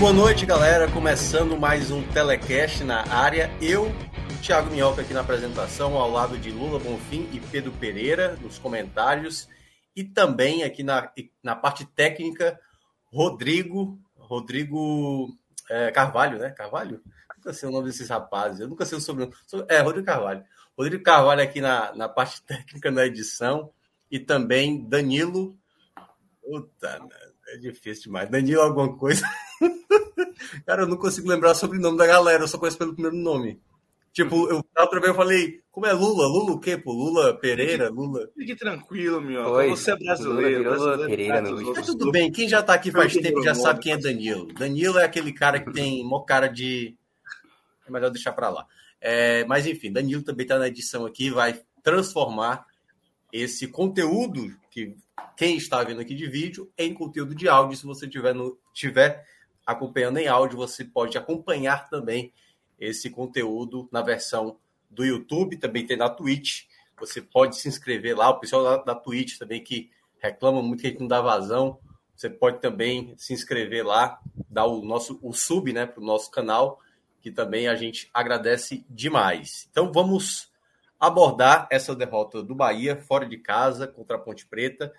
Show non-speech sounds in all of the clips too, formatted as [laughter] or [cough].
Boa noite, galera. Começando mais um telecast na área. Eu, Thiago Minhoca, aqui na apresentação, ao lado de Lula Bonfim e Pedro Pereira nos comentários. E também aqui na, na parte técnica, Rodrigo. Rodrigo é, Carvalho, né? Carvalho? Nunca sei o nome desses rapazes. Eu nunca sei o sobrenome. É, Rodrigo Carvalho. Rodrigo Carvalho aqui na, na parte [laughs] técnica, na edição. E também Danilo. Puta, é difícil demais. Danilo, alguma coisa. [laughs] [laughs] Cara, eu não consigo lembrar o sobrenome da galera, eu só conheço pelo primeiro nome. Tipo, eu outra vez eu falei, como é Lula? Lula o quê, pô? Lula Pereira, Lula. Fique tranquilo, meu. Oi, Você é brasileiro. Lula, brasileiro Pereira, outros Mas tudo do- bem, quem já tá aqui faz tempo já nome, sabe quem é Danilo. Danilo é aquele cara que tem mó cara de. É melhor deixar pra lá. É, mas enfim, Danilo também tá na edição aqui, vai transformar esse conteúdo que quem está vendo aqui de vídeo em conteúdo de áudio. Se você tiver, no, tiver acompanhando em áudio, você pode acompanhar também esse conteúdo na versão do YouTube, também tem na Twitch. Você pode se inscrever lá. O pessoal da, da Twitch também que reclama muito que a gente não dá vazão. Você pode também se inscrever lá, dar o nosso o sub, né, para o nosso canal, que também a gente agradece demais. Então vamos abordar essa derrota do Bahia fora de casa contra a Ponte Preta.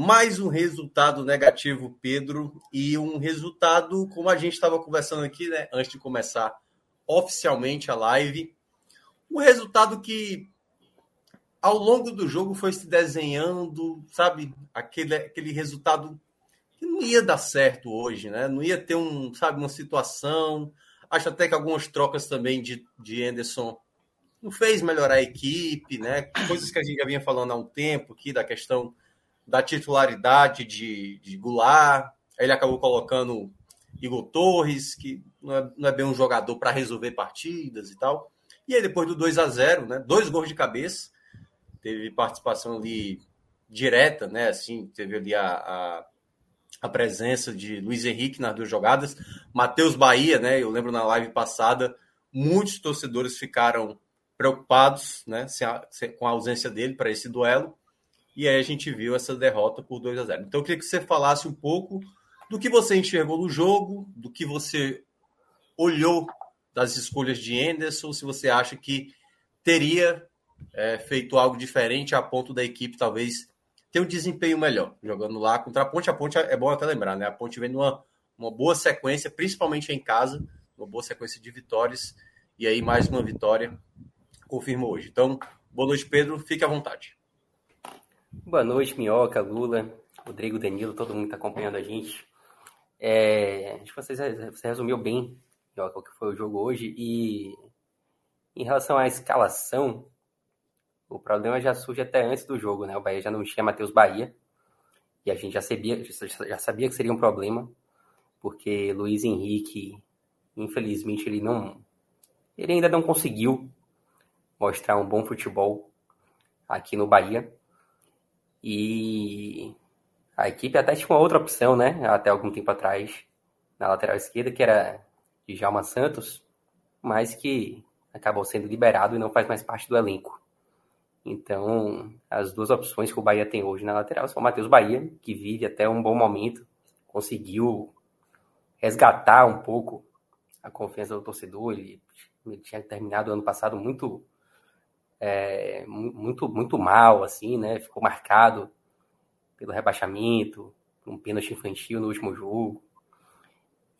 Mais um resultado negativo, Pedro, e um resultado, como a gente estava conversando aqui, né, antes de começar oficialmente a live, um resultado que ao longo do jogo foi se desenhando, sabe, aquele, aquele resultado que não ia dar certo hoje, né? Não ia ter um, sabe, uma situação. Acho até que algumas trocas também de, de Anderson não fez melhorar a equipe, né? Coisas que a gente já vinha falando há um tempo aqui da questão da titularidade de, de Goulart. Ele acabou colocando Igor Torres, que não é, não é bem um jogador para resolver partidas e tal. E aí, depois do 2 a 0 né? Dois gols de cabeça. Teve participação ali direta, né? Assim, teve ali a, a, a presença de Luiz Henrique nas duas jogadas. Matheus Bahia, né? Eu lembro na live passada, muitos torcedores ficaram preocupados, né? com a ausência dele para esse duelo. E aí a gente viu essa derrota por 2 a 0 Então eu queria que você falasse um pouco do que você enxergou no jogo, do que você olhou das escolhas de Anderson, se você acha que teria é, feito algo diferente a ponto da equipe talvez ter um desempenho melhor jogando lá contra a Ponte. A Ponte é bom até lembrar, né? A Ponte vem numa uma boa sequência, principalmente em casa, uma boa sequência de vitórias. E aí mais uma vitória confirma hoje. Então, boa noite, Pedro. Fique à vontade. Boa noite, Minhoca, Lula, Rodrigo, Danilo, todo mundo que está acompanhando a gente. É, acho que vocês, você resumiu bem, Minhoca, o que foi o jogo hoje. E em relação à escalação, o problema já surge até antes do jogo, né? O Bahia já não tinha Matheus Bahia. E a gente já sabia, já sabia que seria um problema, porque Luiz Henrique, infelizmente, ele não. Ele ainda não conseguiu mostrar um bom futebol aqui no Bahia. E a equipe até tinha uma outra opção, né? Até algum tempo atrás, na lateral esquerda, que era Djalma Santos, mas que acabou sendo liberado e não faz mais parte do elenco. Então, as duas opções que o Bahia tem hoje na lateral são o Matheus Bahia, que vive até um bom momento, conseguiu resgatar um pouco a confiança do torcedor. Ele, ele tinha terminado ano passado muito é, muito muito mal assim né? Ficou marcado pelo rebaixamento um pênalti infantil no último jogo.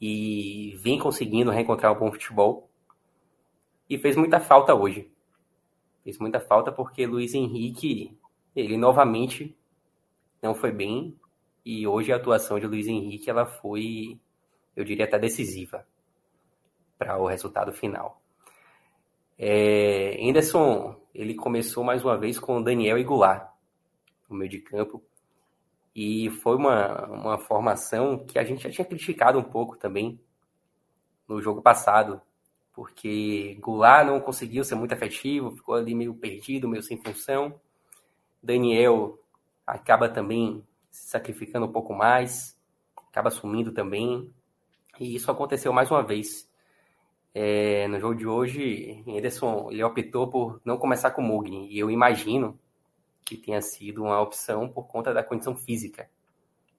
E vem conseguindo reencontrar um bom futebol. E fez muita falta hoje. Fez muita falta porque Luiz Henrique ele novamente não foi bem. E hoje a atuação de Luiz Henrique ela foi eu diria até decisiva para o resultado final. É, Anderson, ele começou mais uma vez com Daniel e Goulart no meio de campo. E foi uma, uma formação que a gente já tinha criticado um pouco também no jogo passado, porque Goulart não conseguiu ser muito efetivo, ficou ali meio perdido, meio sem função. Daniel acaba também se sacrificando um pouco mais, acaba sumindo também. E isso aconteceu mais uma vez. É, no jogo de hoje, Ederson ele optou por não começar com o e eu imagino que tenha sido uma opção por conta da condição física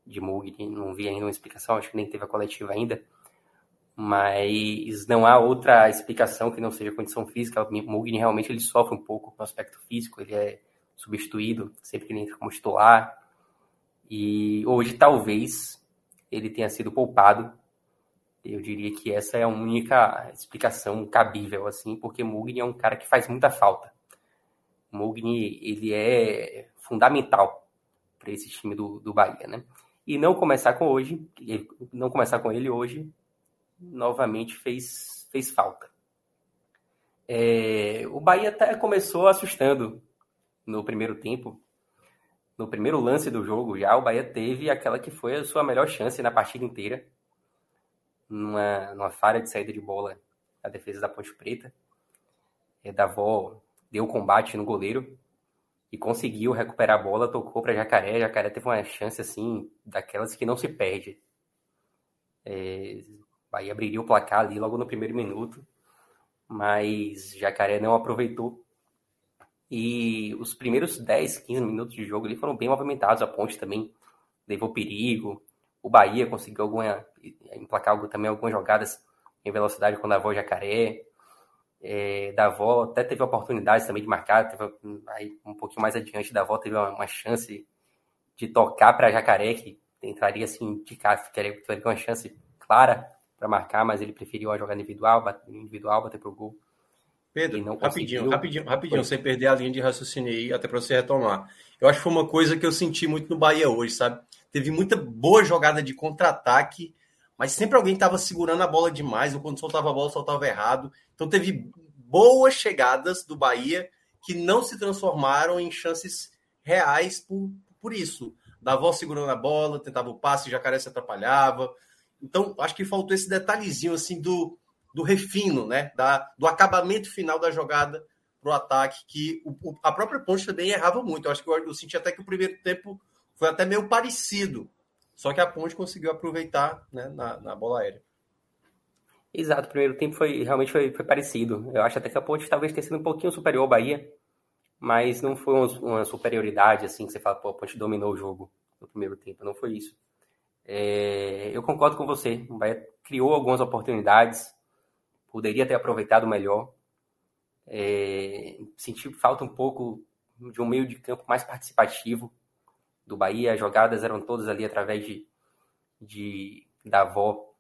de Mugni. Não vi ainda uma explicação, acho que nem teve a coletiva ainda, mas não há outra explicação que não seja condição física. O Mugni realmente ele sofre um pouco no aspecto físico, ele é substituído sempre que ele entra como titular, e hoje talvez ele tenha sido poupado eu diria que essa é a única explicação cabível, assim, porque Mugni é um cara que faz muita falta. Mugni, ele é fundamental para esse time do, do Bahia, né? E não começar com hoje, não começar com ele hoje, novamente fez, fez falta. É, o Bahia até começou assustando no primeiro tempo. No primeiro lance do jogo, já o Bahia teve aquela que foi a sua melhor chance na partida inteira, numa, numa falha de saída de bola a defesa da Ponte Preta. É, Davó deu combate no goleiro e conseguiu recuperar a bola, tocou para Jacaré. Jacaré teve uma chance assim, daquelas que não se perde. É, abriria o placar ali logo no primeiro minuto, mas Jacaré não aproveitou. E os primeiros 10, 15 minutos de jogo ali foram bem movimentados. A Ponte também levou perigo, o Bahia conseguiu alguma, emplacar também algumas jogadas em velocidade com o Davó Jacaré. É, Davó até teve oportunidades também de marcar, teve, aí, um pouquinho mais adiante, Davó teve uma, uma chance de tocar para Jacaré, que entraria assim, de cá, teria, teria uma chance clara para marcar, mas ele preferiu a jogada individual, bater, individual, bater pro gol. Pedro, rapidinho, rapidinho, rapidinho, sem perder a linha de raciocínio aí, até para você retomar. Eu acho que foi uma coisa que eu senti muito no Bahia hoje, sabe? Teve muita boa jogada de contra-ataque, mas sempre alguém estava segurando a bola demais, ou quando soltava a bola, soltava errado. Então teve boas chegadas do Bahia que não se transformaram em chances reais por, por isso. Davó segurando a bola, tentava o passe, Jacaré se atrapalhava. Então, acho que faltou esse detalhezinho assim do, do refino, né? Da, do acabamento final da jogada para o ataque, que o, a própria Ponte também errava muito. Eu acho que eu, eu senti até que o primeiro tempo foi até meio parecido. Só que a Ponte conseguiu aproveitar né, na, na bola aérea. Exato, o primeiro tempo foi realmente foi, foi, parecido. Eu acho até que a Ponte talvez tenha sido um pouquinho superior ao Bahia, mas não foi uma, superioridade assim que você fala, pô, a Ponte dominou o jogo no primeiro tempo. Não foi isso. É, eu concordo com você. O Bahia criou algumas oportunidades, poderia ter aproveitado melhor. É, senti falta um pouco de um meio de campo mais participativo do Bahia. As jogadas eram todas ali através de, de Davó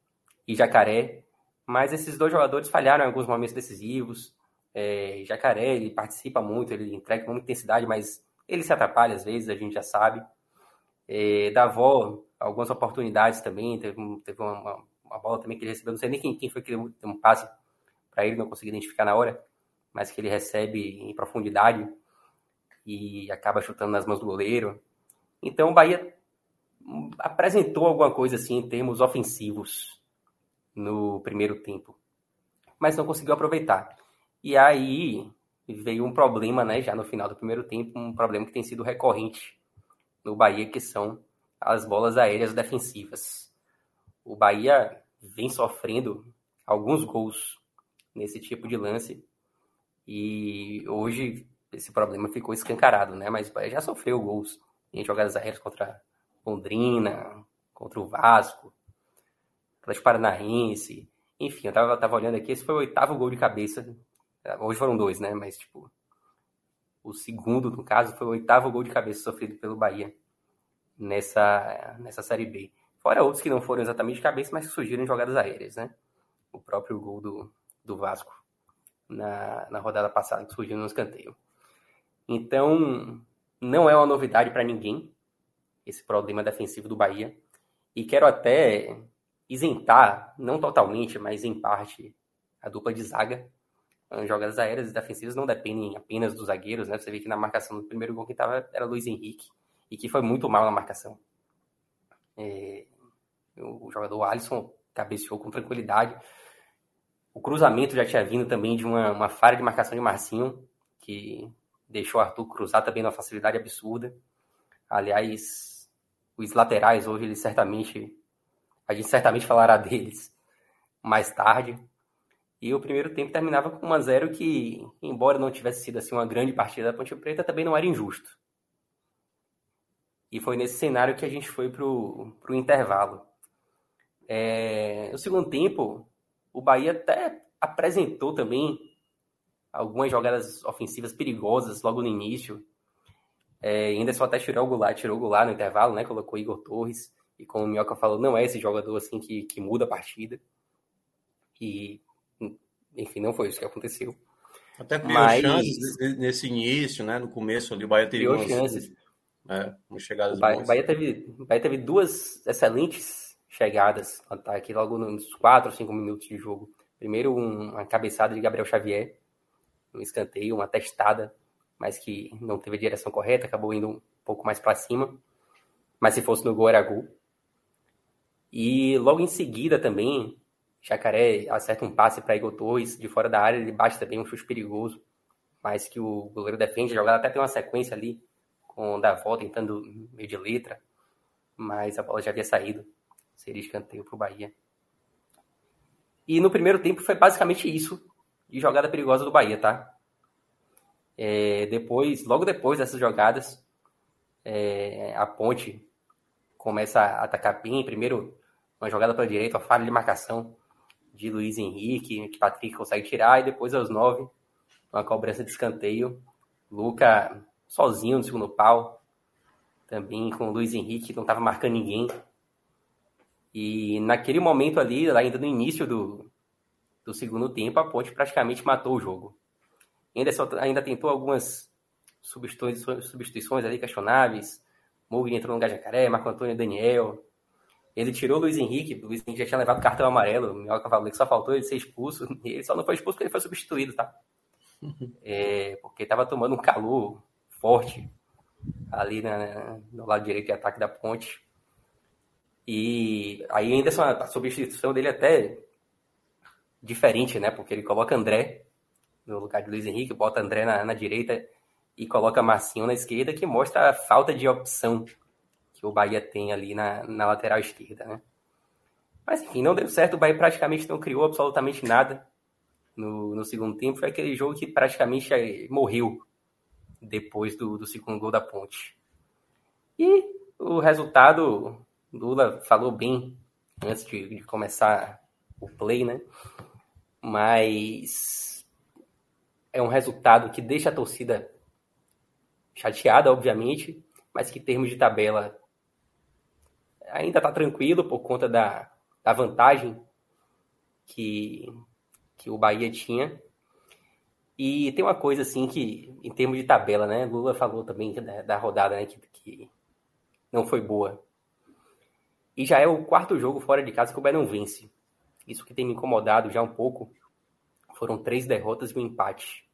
e Jacaré. Mas esses dois jogadores falharam em alguns momentos decisivos. É, Jacaré, ele participa muito, ele entrega com muita intensidade, mas ele se atrapalha às vezes, a gente já sabe. É, Davó, algumas oportunidades também, teve, teve uma, uma, bola também que ele recebeu, não sei nem quem, quem foi que deu um passe para ele, não consegui identificar na hora, mas que ele recebe em profundidade e acaba chutando nas mãos do goleiro. Então o Bahia apresentou alguma coisa assim em termos ofensivos no primeiro tempo, mas não conseguiu aproveitar. E aí veio um problema, né, já no final do primeiro tempo, um problema que tem sido recorrente no Bahia, que são as bolas aéreas defensivas. O Bahia vem sofrendo alguns gols nesse tipo de lance e hoje esse problema ficou escancarado, né? Mas o Bahia já sofreu gols em jogadas aéreas contra Londrina, contra o Vasco, Atlético Paranaense. Enfim, eu tava, tava olhando aqui, esse foi o oitavo gol de cabeça. Hoje foram dois, né? Mas, tipo, o segundo, no caso, foi o oitavo gol de cabeça sofrido pelo Bahia nessa, nessa Série B. Fora outros que não foram exatamente de cabeça, mas que surgiram em jogadas aéreas, né? O próprio gol do, do Vasco na, na rodada passada, que surgiu no escanteio. Então, não é uma novidade para ninguém esse problema defensivo do Bahia. E quero até isentar, não totalmente, mas em parte, a dupla de zaga. Jogadas aéreas e defensivas não dependem apenas dos zagueiros, né? Você vê que na marcação do primeiro gol que estava era Luiz Henrique, e que foi muito mal na marcação. É, o jogador Alisson cabeceou com tranquilidade. O cruzamento já tinha vindo também de uma, uma falha de marcação de Marcinho, que deixou o Arthur cruzar também numa facilidade absurda. Aliás, os laterais hoje, eles certamente a gente certamente falará [laughs] deles mais tarde. E o primeiro tempo terminava com 1 a 0 que, embora não tivesse sido assim uma grande partida da Ponte Preta, também não era injusto. E foi nesse cenário que a gente foi para o intervalo. É, no segundo tempo, o Bahia até apresentou também algumas jogadas ofensivas perigosas logo no início. É, ainda só até tirou o Goulart, tirou o Goulart no intervalo, né? Colocou Igor Torres. E como o Minhoca falou, não é esse jogador assim que, que muda a partida. E, enfim, não foi isso que aconteceu. Até criou Mas... chances nesse início, né? No começo ali, o Bahia teve criou chances. É, umas chegadas o Bahia, Bahia, teve, Bahia teve duas excelentes chegadas no ataque, logo nos 4 ou 5 minutos de jogo. Primeiro, um, uma cabeçada de Gabriel Xavier, um escanteio, uma testada, mas que não teve a direção correta, acabou indo um pouco mais para cima. Mas se fosse no gol, era gol. E logo em seguida também, Jacaré acerta um passe para Igor Torres de fora da área, ele bate também um chute perigoso, mas que o goleiro defende. A jogada até tem uma sequência ali com o Davó tentando meio de letra, mas a bola já havia saído. Seria escanteio para o Bahia. E no primeiro tempo foi basicamente isso de jogada perigosa do Bahia, tá? É, depois, logo depois dessas jogadas, é, a Ponte começa a atacar bem. Primeiro, uma jogada para a direita, uma falha de marcação de Luiz Henrique, que Patrick consegue tirar, e depois aos nove, uma cobrança de escanteio. Luca sozinho no segundo pau, também com o Luiz Henrique, que não estava marcando ninguém. E naquele momento ali, ainda no início do, do segundo tempo, a Ponte praticamente matou o jogo. Ainda, só, ainda tentou algumas substituições, substituições ali questionáveis. Mugni entrou no Gajacaré, Marco Antônio Daniel, ele tirou o Luiz Henrique, o Luiz Henrique já tinha levado cartão amarelo, o falou que só faltou ele ser expulso, [laughs] ele só não foi expulso porque ele foi substituído, tá? [laughs] É, porque estava tomando um calor forte ali na, no lado direito de ataque da ponte. E aí ainda a substituição dele até diferente, né? Porque ele coloca André no lugar de Luiz Henrique, bota André na, na direita e coloca Marcinho na esquerda, que mostra a falta de opção que o Bahia tem ali na, na lateral esquerda, né? Mas enfim, não deu certo, o Bahia praticamente não criou absolutamente nada no, no segundo tempo. Foi aquele jogo que praticamente morreu depois do, do segundo gol da ponte. E o resultado, Lula falou bem antes de, de começar o play, né? Mas é um resultado que deixa a torcida chateada, obviamente, mas que em termos de tabela ainda está tranquilo por conta da, da vantagem que, que o Bahia tinha. E tem uma coisa assim que, em termos de tabela, né? Lula falou também da, da rodada né, que, que não foi boa. E já é o quarto jogo fora de casa que o Bahia não vence. Isso que tem me incomodado já um pouco. Foram três derrotas e um empate.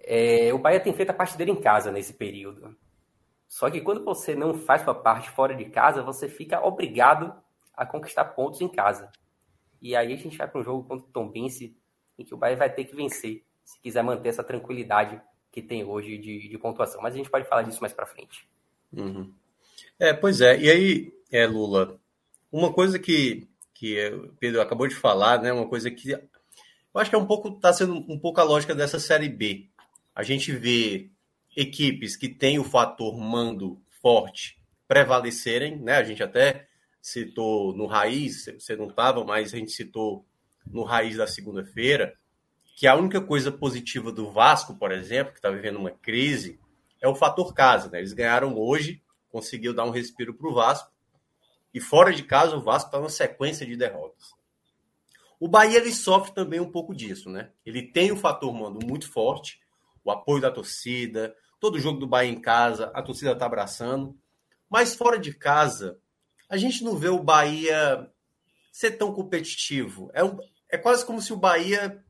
É, o Bahia tem feito a parte dele em casa nesse período. Só que quando você não faz sua parte fora de casa, você fica obrigado a conquistar pontos em casa. E aí a gente vai para um jogo contra o Tombense, em que o Bahia vai ter que vencer, se quiser manter essa tranquilidade que tem hoje de, de pontuação. Mas a gente pode falar disso mais para frente. Uhum. É, pois é. E aí, é, Lula, uma coisa que, que o Pedro acabou de falar, né? Uma coisa que eu acho que é um pouco, está sendo um pouco a lógica dessa série B. A gente vê equipes que têm o fator mando forte prevalecerem, né? A gente até citou no Raiz, você não estava, mas a gente citou no Raiz da segunda-feira, que a única coisa positiva do Vasco, por exemplo, que está vivendo uma crise, é o fator casa, né? Eles ganharam hoje, conseguiu dar um respiro para o Vasco, e fora de casa o Vasco está numa sequência de derrotas. O Bahia ele sofre também um pouco disso, né? Ele tem o fator mando muito forte, o apoio da torcida, todo jogo do Bahia em casa, a torcida está abraçando. Mas fora de casa, a gente não vê o Bahia ser tão competitivo. É, um, é quase como se o Bahia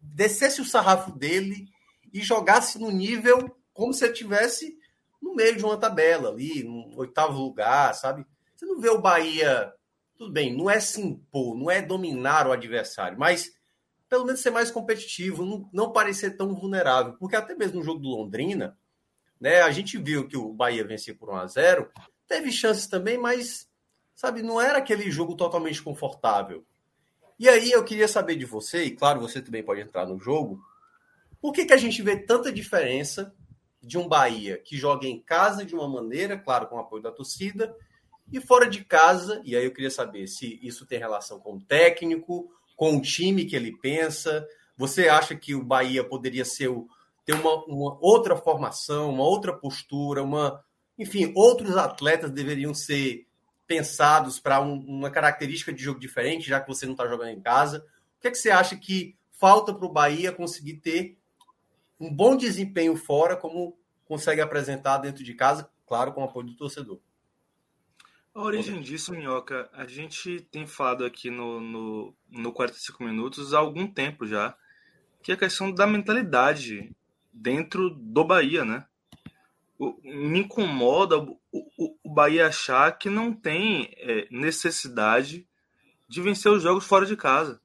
descesse o sarrafo dele e jogasse no nível como se ele tivesse no meio de uma tabela ali, no oitavo lugar, sabe? Você não vê o Bahia, tudo bem, não é se impor, não é dominar o adversário, mas pelo menos ser mais competitivo, não, não parecer tão vulnerável, porque até mesmo no jogo do Londrina, né, a gente viu que o Bahia vencia por 1 a 0, teve chances também, mas sabe, não era aquele jogo totalmente confortável. E aí eu queria saber de você, e claro, você também pode entrar no jogo, por que, que a gente vê tanta diferença de um Bahia que joga em casa de uma maneira, claro, com o apoio da torcida, e fora de casa, e aí eu queria saber se isso tem relação com o técnico, com o time que ele pensa. Você acha que o Bahia poderia ser o, ter uma, uma outra formação, uma outra postura, uma, enfim, outros atletas deveriam ser pensados para um, uma característica de jogo diferente, já que você não está jogando em casa. O que, é que você acha que falta para o Bahia conseguir ter um bom desempenho fora, como consegue apresentar dentro de casa, claro, com o apoio do torcedor. A origem disso, Minhoca, a gente tem falado aqui no, no, no 45 Minutos há algum tempo já, que é a questão da mentalidade dentro do Bahia, né? O, me incomoda o, o, o, Bahia achar que não tem é, necessidade de vencer os jogos fora de casa.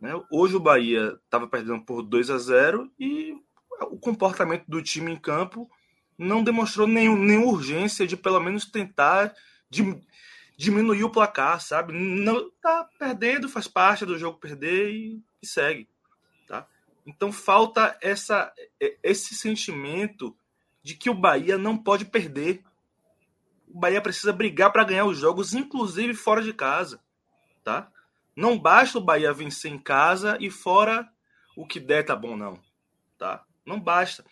Né? Hoje o Bahia estava perdendo por 2 a 0 e o comportamento do time em campo não demonstrou nenhum, nenhuma urgência de pelo menos tentar de, diminuir o placar, sabe? Não tá perdendo, faz parte do jogo perder e, e segue, tá? Então falta essa esse sentimento de que o Bahia não pode perder. O Bahia precisa brigar para ganhar os jogos, inclusive fora de casa, tá? Não basta o Bahia vencer em casa e fora o que der tá bom, não. Tá? Não basta.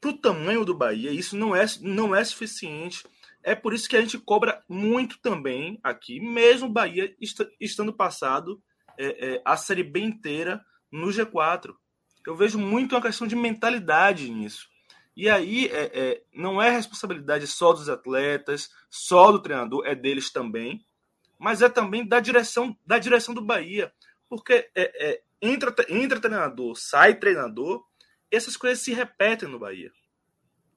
Para o tamanho do Bahia, isso não é, não é suficiente. É por isso que a gente cobra muito também aqui, mesmo Bahia est estando passado é, é, a Série B inteira no G4. Eu vejo muito uma questão de mentalidade nisso. E aí é, é, não é responsabilidade só dos atletas, só do treinador, é deles também mas é também da direção da direção do Bahia. Porque é, é, entra, entra treinador, sai treinador, essas coisas se repetem no Bahia.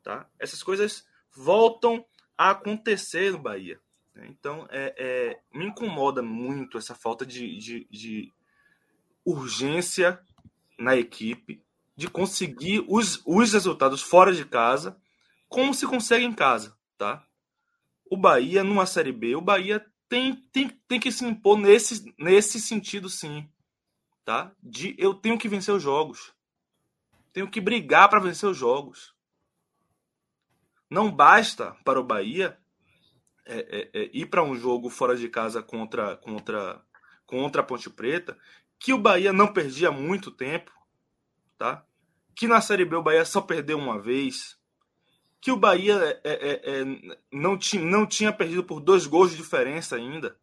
Tá? Essas coisas voltam a acontecer no Bahia. Então, é, é, me incomoda muito essa falta de, de, de urgência na equipe, de conseguir os, os resultados fora de casa, como se consegue em casa. Tá? O Bahia, numa Série B, o Bahia tem, tem, tem que se impor nesse, nesse sentido, sim. Tá? De eu tenho que vencer os jogos. Tenho que brigar para vencer os jogos. Não basta para o Bahia é, é, é, ir para um jogo fora de casa contra, contra, contra a Ponte Preta, que o Bahia não perdia muito tempo, tá? Que na Série B o Bahia só perdeu uma vez, que o Bahia é, é, é, não, tinha, não tinha perdido por dois gols de diferença ainda.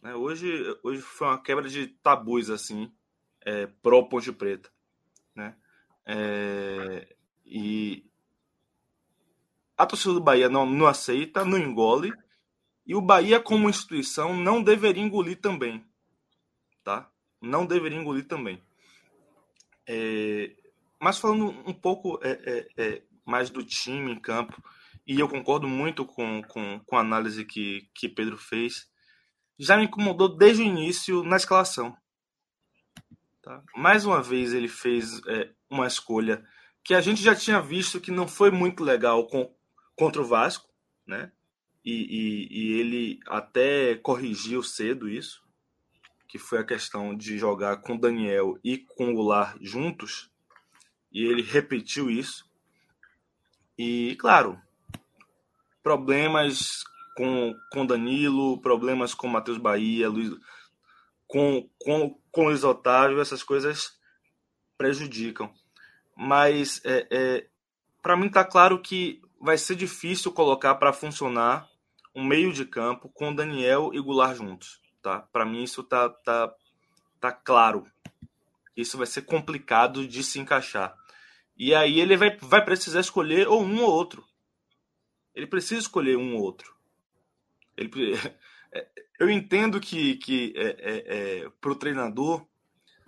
Né? Hoje, hoje foi uma quebra de tabus assim, pró Ponte Preta. Né? E a torcida do Bahia não, não aceita, não engole. E o Bahia, como instituição, não deveria engolir também. Tá? Não deveria engolir também. É, mas falando um pouco é, é, é mais do time em campo. E eu concordo muito com, com, com a análise que, que Pedro fez. Já me incomodou desde o início na escalação. Tá? Mais uma vez ele fez é, uma escolha que a gente já tinha visto que não foi muito legal com, contra o Vasco, né? E, e, e, ele até corrigiu cedo isso, que foi a questão de jogar com Daniel e com o Goulart juntos, e ele repetiu isso. E, claro, problemas com, com Danilo, problemas com Matheus Bahia, Luiz, com, com, com Luiz Otávio, essas coisas prejudicam. Mas, é, é para mim, está claro que vai ser difícil colocar para funcionar um meio de campo com Daniel e Goulart juntos. Tá? Para mim, isso tá, tá, tá claro. Isso vai ser complicado de se encaixar. E aí ele vai, vai precisar escolher ou um ou outro. Ele precisa escolher um ou outro. Ele, [laughs] eu entendo que, que é, é, é para o treinador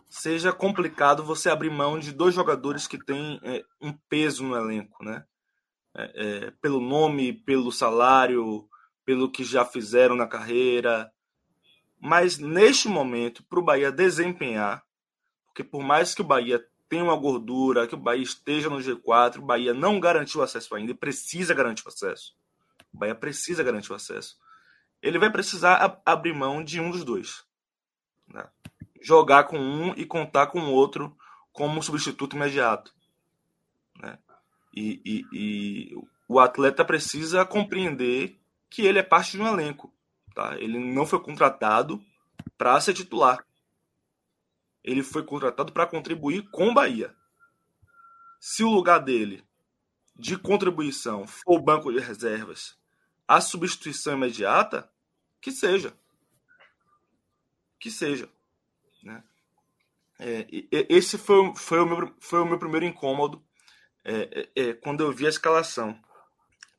seja complicado você abrir mão de dois jogadores que têm é, um peso no elenco, né? É, é, pelo nome, pelo salário, pelo que já fizeram na carreira. Mas neste momento, para o Bahia desempenhar, porque por mais que o Bahia tenha uma gordura, que o Bahia esteja no G4, o Bahia não garantiu acesso ainda e precisa garantir o acesso. O Bahia precisa garantir o acesso. Ele vai precisar abrir mão de um dos dois. Né? jogar com um e contar com o outro como substituto imediato. Né? E, e, e, o atleta precisa compreender que ele é parte de um elenco. Tá? Ele não foi contratado para ser titular. Ele foi contratado para contribuir com o Bahia. Se o lugar dele de contribuição for o banco de reservas, a substituição imediata, que seja. Que seja. Né? É, esse foi, foi, o meu, foi o meu primeiro incômodo é, é, é, quando eu vi a escalação.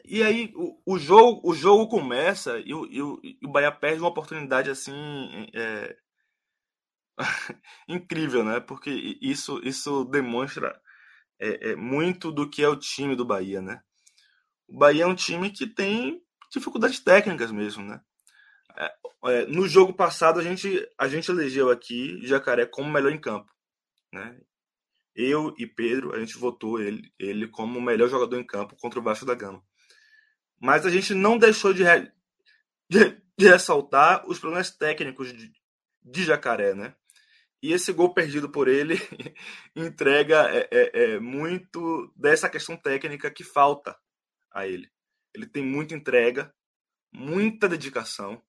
E aí o, o, jogo, o jogo começa e o, e o, e o Bahia perde uma oportunidade assim é, [laughs] incrível, né? Porque isso, isso demonstra é, é, muito do que é o time do Bahia, né? O Bahia é um time que tem dificuldades técnicas mesmo, né? No jogo passado, a gente, a gente elegeu aqui Jacaré como melhor em campo. Né? Eu e Pedro, a gente votou ele, ele como o melhor jogador em campo contra o Vasco da Gama. Mas a gente não deixou de, re, de, de ressaltar os problemas técnicos de, de Jacaré, né? E esse gol perdido por ele [laughs] entrega é, é, é, muito dessa questão técnica que falta a ele. Ele tem muita entrega, muita dedicação,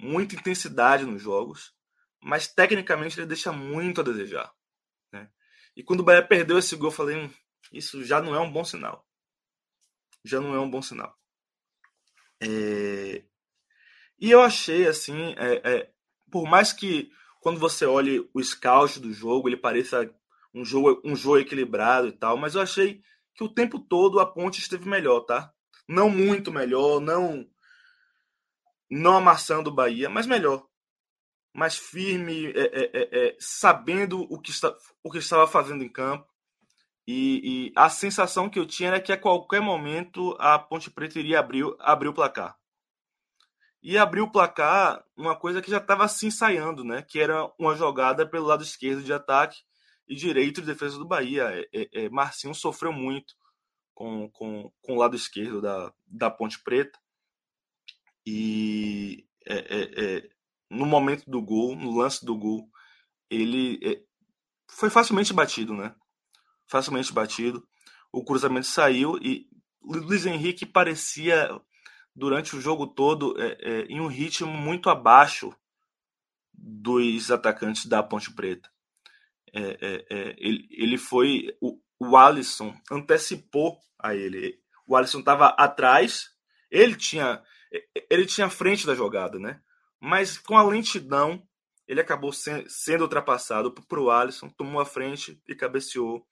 muita intensidade nos jogos, mas tecnicamente ele deixa muito a desejar. E quando o Bahia perdeu esse gol, eu falei: hum, isso já não é um bom sinal. Já não é um bom sinal. É... E eu achei assim, é, é, por mais que quando você olhe o scout do jogo, ele pareça um jogo, um jogo equilibrado e tal, mas eu achei que o tempo todo a ponte esteve melhor, tá? Não muito melhor, não não amassando o Bahia, mas melhor. Mais firme, é, é, é, é, sabendo o que, está, o que estava fazendo em campo. E, e, a sensação que eu tinha era que a qualquer momento a Ponte Preta iria abrir, abrir o placar. E abriu o placar uma coisa que já estava se ensaiando, né? Que era uma jogada pelo lado esquerdo de ataque e direito de defesa do Bahia. É, é, é Marcinho sofreu muito com, com, com o lado esquerdo da, da Ponte Preta. E é, no momento do gol, no lance do gol, ele é, foi facilmente batido, né? Facilmente batido. O cruzamento saiu e Luiz Henrique parecia, durante o jogo todo, é, é, em um ritmo muito abaixo dos atacantes da Ponte Preta. ele, ele foi. O, o Alisson antecipou a ele. O Alisson estava atrás, ele tinha ele tinha frente da jogada, né? Mas com a lentidão, ele acabou sendo ultrapassado por o Alisson, tomou a frente e cabeceou,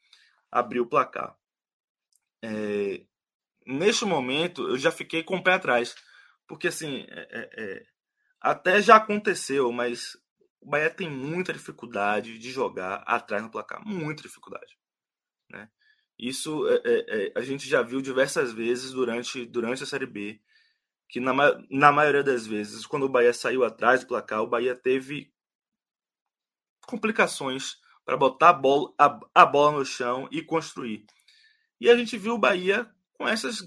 abriu o placar. É, neste momento, eu já fiquei com o pé atrás, porque assim, é, é, é até já aconteceu, mas o Bahia tem muita dificuldade de jogar atrás no placar, muita dificuldade, né? Isso é, é, a gente já viu diversas vezes durante, durante a Série B que na, na maioria das vezes, quando o Bahia saiu atrás do placar, o Bahia teve complicações para botar a bola, a, a bola no chão e construir. E a gente viu o Bahia com essas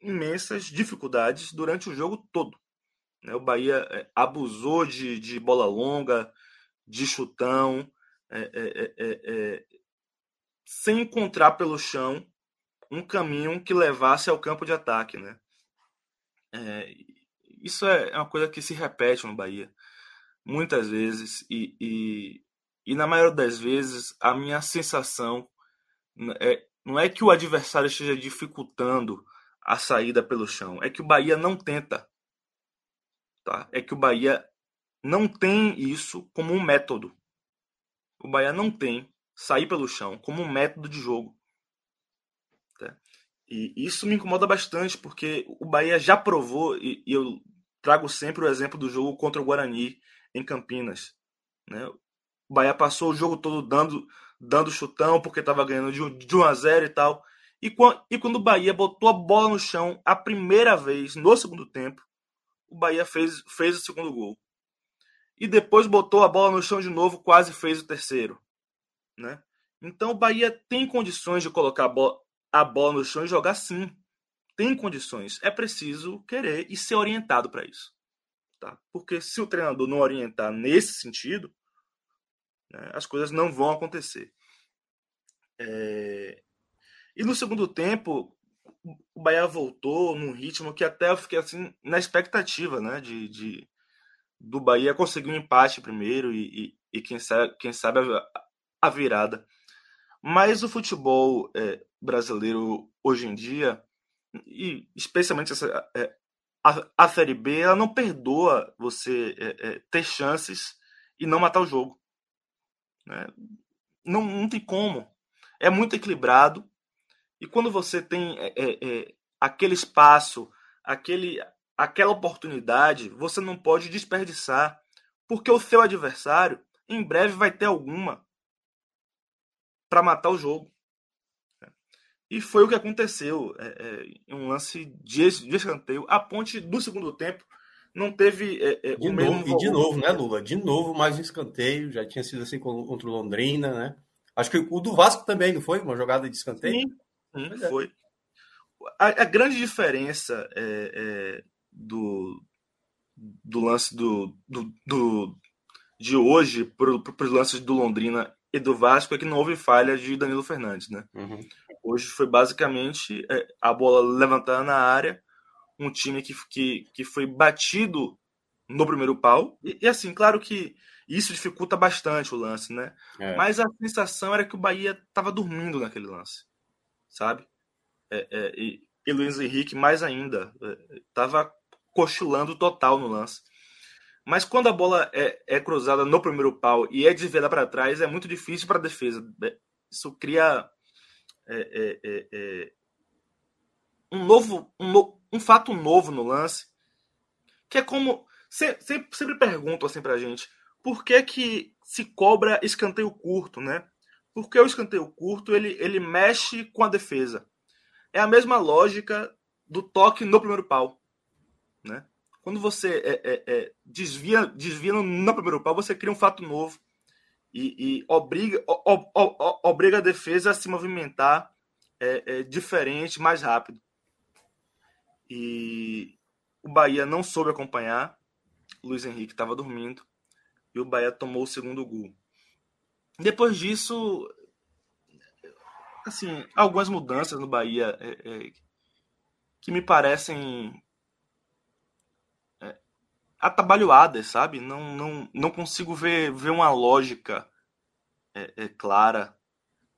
imensas dificuldades durante o jogo todo. Né? O Bahia é, abusou de, de bola longa, de chutão, é é, é, é, sem encontrar pelo chão um caminho que levasse ao campo de ataque. Né? É, isso é, é uma coisa que se repete no Bahia muitas vezes e, e, e na maioria das vezes a minha sensação é, não é que o adversário esteja dificultando a saída pelo chão, é que o Bahia não tenta. Tá? É que o Bahia não tem isso como um método. O Bahia não tem sair pelo chão como um método de jogo. E isso me incomoda bastante, porque o Bahia já provou, e, e eu trago sempre o exemplo do jogo contra o Guarani em Campinas. Né? O Bahia passou o jogo todo dando, dando chutão porque estava ganhando de, de 1 a 0 e tal. E quando, e quando o Bahia botou a bola no chão a primeira vez no segundo tempo, o Bahia fez, fez o segundo gol. E depois botou a bola no chão de novo, quase fez o terceiro. Né? Então o Bahia tem condições de colocar a bola, a bola no chão e jogar sim. Tem condições. É preciso querer e ser orientado para isso. Tá? Porque se o treinador não orientar nesse sentido, né, as coisas não vão acontecer. É... E no segundo tempo, o Bahia voltou num ritmo que até eu fiquei assim na expectativa né, de, de do Bahia conseguir um empate primeiro e, e, e quem sabe, quem sabe a, a virada. Mas o futebol é, brasileiro hoje em dia, e especialmente essa, é, a, a Série B, ela não perdoa você é, ter chances e não matar o jogo. Né? Não, não tem como. É muito equilibrado. E quando você tem aquele espaço, aquele, aquela oportunidade, você não pode desperdiçar. Porque o seu adversário, em breve, vai ter alguma para matar o jogo. E foi o que aconteceu é, é, um lance de, de escanteio. A ponte do segundo tempo não teve é, é o novo, mesmo. E de novo, né, Lula? De novo, mais um escanteio. Já tinha sido assim contra o Londrina, né? Acho que o do Vasco também, não foi? Uma jogada de escanteio? Sim, sim foi. A, a, grande diferença é, é, do, do lance do, do, do de hoje para os lances do Londrina e do Vasco é que não houve falha de Danilo Fernandes, né? Uhum. Hoje foi basicamente é, a bola levantada na área, um time que, que, que foi batido no primeiro pau. E, e assim, claro que isso dificulta bastante o lance, né? É. Mas a sensação era que o Bahia estava dormindo naquele lance, sabe? É, é, e, e Luiz Henrique, mais ainda, estava é, cochilando total no lance. Mas quando a bola é, é cruzada no primeiro pau e é desviada para trás, é muito difícil para a defesa. Isso cria é, é, é, é, um novo, um, no, um, fato novo no lance, que é como sempre, sempre perguntam assim para a gente, por que que se cobra escanteio curto, né? Porque o escanteio curto ele, ele mexe com a defesa. É a mesma lógica do toque no primeiro pau, né? Quando você é, é, é, desvia, desvia no, primeiro pau, você cria um fato novo e, e obriga, o, o, obriga a defesa a se movimentar é, é, diferente, mais rápido. E o Bahia não soube acompanhar. Luiz Henrique estava dormindo e o Bahia tomou o segundo gol. Depois disso, assim, algumas mudanças no Bahia é, é, que me parecem atabalhoadas, sabe? Não, não, não consigo ver, ver uma lógica é, é clara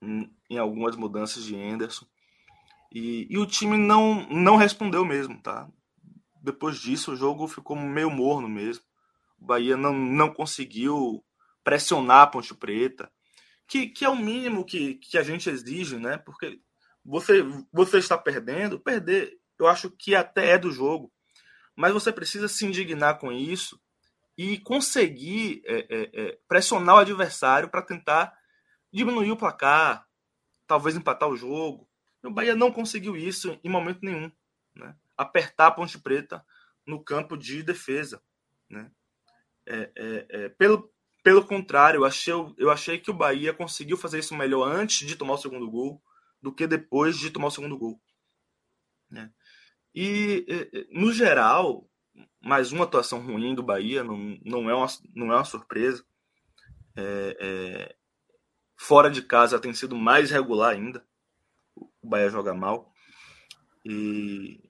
em, algumas mudanças de Anderson. E, e o time não, não respondeu mesmo, tá? Depois disso, o jogo ficou meio morno mesmo. O Bahia não, não conseguiu pressionar a Ponte Preta, que, que é o mínimo que, que a gente exige, né? Porque você, você está perdendo, perder, eu acho que até é do jogo mas você precisa se indignar com isso e conseguir é, é, é, pressionar o adversário para tentar diminuir o placar, talvez empatar o jogo. O Bahia não conseguiu isso em momento nenhum. Né? Apertar a Ponte Preta no campo de defesa. Né? É, é, é, pelo, pelo contrário, eu achei, eu achei que o Bahia conseguiu fazer isso melhor antes de tomar o segundo gol do que depois de tomar o segundo gol. Né? E, no geral, mais uma atuação ruim do Bahia, não, não, é, uma, não é uma surpresa. É, é, fora de casa tem sido mais regular ainda. O Bahia joga mal. E,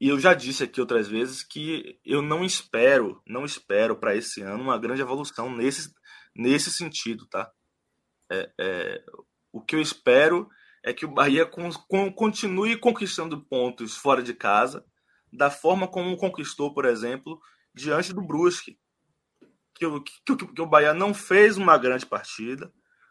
e eu já disse aqui outras vezes que eu não espero, não espero para esse ano uma grande evolução nesse, nesse sentido, tá? É, é, o que eu espero é que o Bahia com, com, continue conquistando pontos fora de casa, da forma como conquistou, por exemplo, diante do Brusque. Que, que, que, que o Bahia não fez uma grande partida,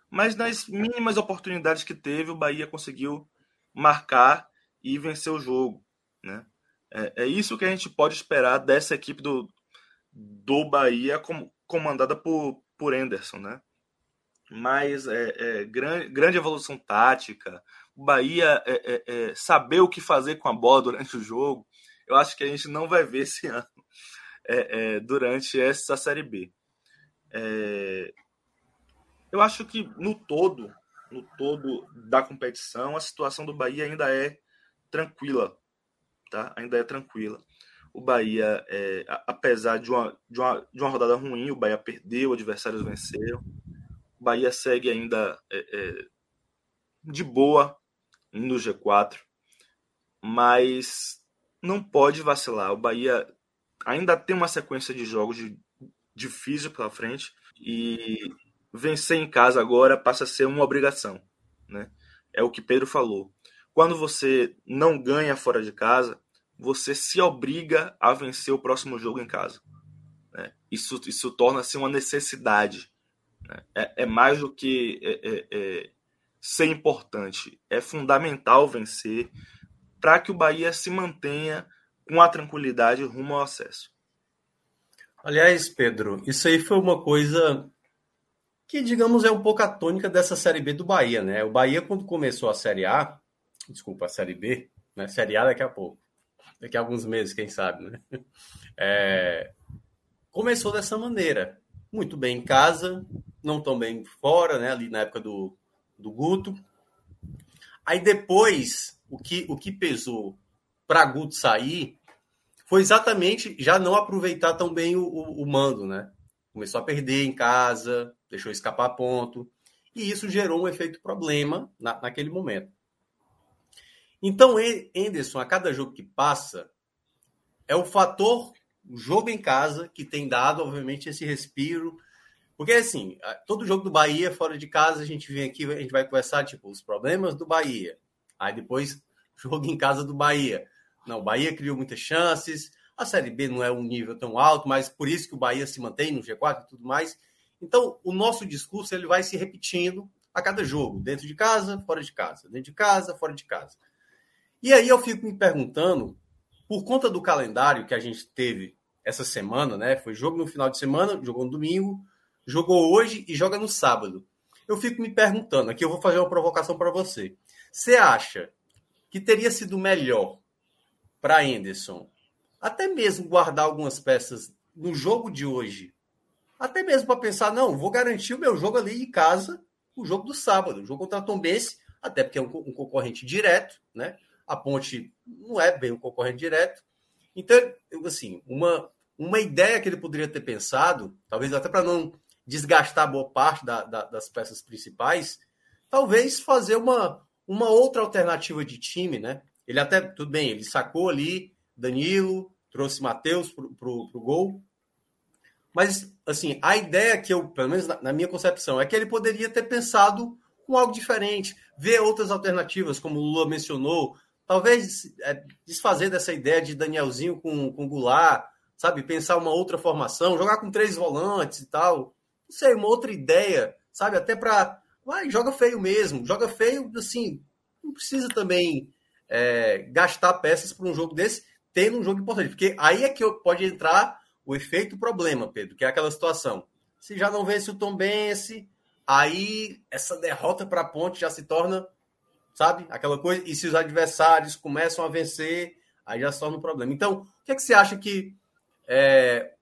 mas nas mínimas oportunidades que teve, o Bahia conseguiu marcar e vencer o jogo. Né? É, é isso que a gente pode esperar dessa equipe do, do Bahia com, comandada por, por Anderson, né? Mas é, é grande, grande evolução tática, o Bahia é, é, é, saber o que fazer com a bola durante o jogo, eu acho que a gente não vai ver [laughs] esse ano é, durante essa Série B. eu acho que no todo, no todo da competição, a situação do Bahia ainda é tranquila, tá? Ainda é tranquila. O Bahia, apesar de uma, de, uma, de uma rodada ruim, o Bahia perdeu, adversários venceram. Bahia segue ainda é, é, de boa no G4, mas não pode vacilar. O Bahia ainda tem uma sequência de jogos de, difícil pela frente e vencer em casa agora passa a ser uma obrigação, né? É o que Pedro falou. Quando você não ganha fora de casa, você se obriga a vencer o próximo jogo em casa. Né? Isso, isso torna-se uma necessidade. É, é, mais do que é, é, é ser importante. É fundamental vencer para que o Bahia se mantenha com a tranquilidade rumo ao acesso. Aliás, Pedro, isso aí foi uma coisa que, digamos, é um pouco a tônica dessa Série B do Bahia, né? O Bahia, quando começou a Série A, desculpa, a Série B, né? Série A daqui a pouco daqui a alguns meses, quem sabe, né? É, começou dessa maneira. Muito bem em casa, não tão bem fora, né? Ali na época do, do Guto. Aí depois, o que, o que pesou para Guto sair foi exatamente já não aproveitar tão bem o, o, o mando, né? Começou a perder em casa, deixou escapar ponto. E isso gerou um efeito problema na, naquele momento. Então, Anderson, a cada jogo que passa, é o fator jogo em casa que tem dado, obviamente, esse respiro. Porque, assim, todo jogo do Bahia, fora de casa, a gente vem aqui, a gente vai conversar, tipo, os problemas do Bahia. Aí depois, [laughs] jogo em casa do Bahia. Não, o Bahia criou muitas chances. A Série B não é um nível tão alto, mas por isso que o Bahia se mantém no G4 e tudo mais. Então, o nosso discurso ele vai se repetindo a cada jogo, dentro de casa, fora de casa, dentro de casa, fora de casa. E aí eu fico me perguntando, por conta do calendário que a gente teve essa semana, né? Foi jogo no final de semana, jogou no domingo, jogou hoje e joga no sábado. Eu fico me perguntando, aqui eu vou fazer uma provocação para você. Você acha que teria sido melhor para Anderson até mesmo guardar algumas peças no jogo de hoje? Até mesmo para pensar, não, vou garantir o meu jogo ali em casa, o jogo do sábado, o jogo contra a Tombense, até porque é um, um concorrente direto, né? A Ponte não é bem um concorrente direto. Então, assim, uma, uma ideia que ele poderia ter pensado, talvez até para não desgastar boa parte da, da, das peças principais, talvez fazer uma, uma outra alternativa de time, né? Ele até, tudo bem, ele sacou ali Danilo, trouxe Matheus para o gol. Mas, assim, a ideia que eu, pelo menos na, na, minha concepção, é que ele poderia ter pensado com algo diferente, ver outras alternativas, como o Lula mencionou, talvez é, desfazer dessa ideia de Danielzinho com, com Goulart, sabe? Pensar uma outra formação, jogar com três volantes e tal. Não sei, uma outra ideia, sabe? Até para. Vai, joga feio mesmo. Joga feio, assim, não precisa também é, gastar peças para um jogo desse, tendo um jogo importante. Porque aí é que pode entrar o efeito problema, Pedro, que é aquela situação. Se já não vence o Tom Bense, aí essa derrota para a ponte já se torna sabe? Aquela coisa. E se os adversários começam a vencer, aí já se torna um problema. Então, o que, é que você acha que é,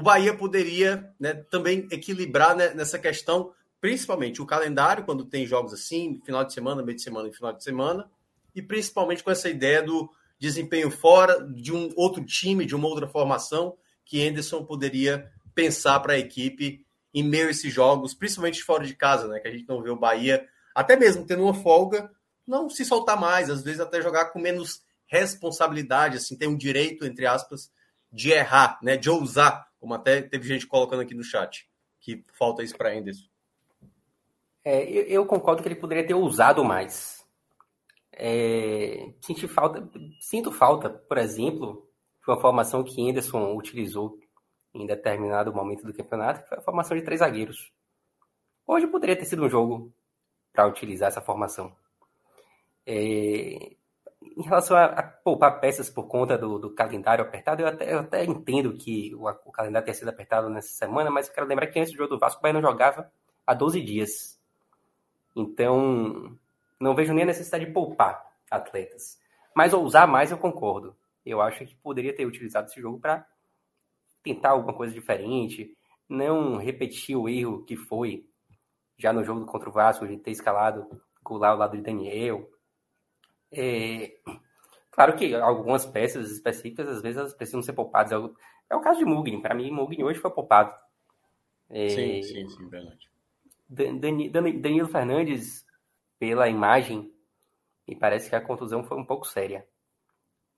o Bahia poderia né, também equilibrar né, nessa questão, principalmente o calendário, quando tem jogos assim, final de semana, meio de semana e final de semana, e principalmente com essa ideia do desempenho fora de um outro time, de uma outra formação, que Anderson poderia pensar para a equipe em meio a esses jogos, principalmente fora de casa, né? Que a gente não vê o Bahia, até mesmo tendo uma folga, não se soltar mais, às vezes até jogar com menos responsabilidade, assim, ter um direito, entre aspas, de errar, né, de ousar, como até teve gente colocando aqui no chat, que falta isso para Enderson. É, eu, eu, concordo que ele poderia ter ousado mais. É, senti falta, sinto falta, por exemplo, de uma formação que Anderson utilizou em determinado momento do campeonato, que foi a formação de três zagueiros. Hoje poderia ter sido um jogo para utilizar essa formação. É, em relação a, a, poupar peças por conta do, do calendário apertado, eu até, eu até entendo que o, o, calendário tenha sido apertado nessa semana, mas eu quero lembrar que antes do jogo do Vasco, o Bahia não jogava há 12 dias. Então, não vejo nem a necessidade de poupar atletas. Mas ousar mais, eu concordo. Eu acho que poderia ter utilizado esse jogo para tentar alguma coisa diferente, não repetir o erro que foi já no jogo contra o Vasco, de ter escalado Goulart ao lado de Daniel. É, claro que algumas peças específicas, às vezes, elas precisam ser poupadas. É o, é caso de Mugni. Para mim, Mugni hoje foi poupado. É, sim, sim, sim, verdade. Danilo Fernandes, pela imagem, me parece que a contusão foi um pouco séria.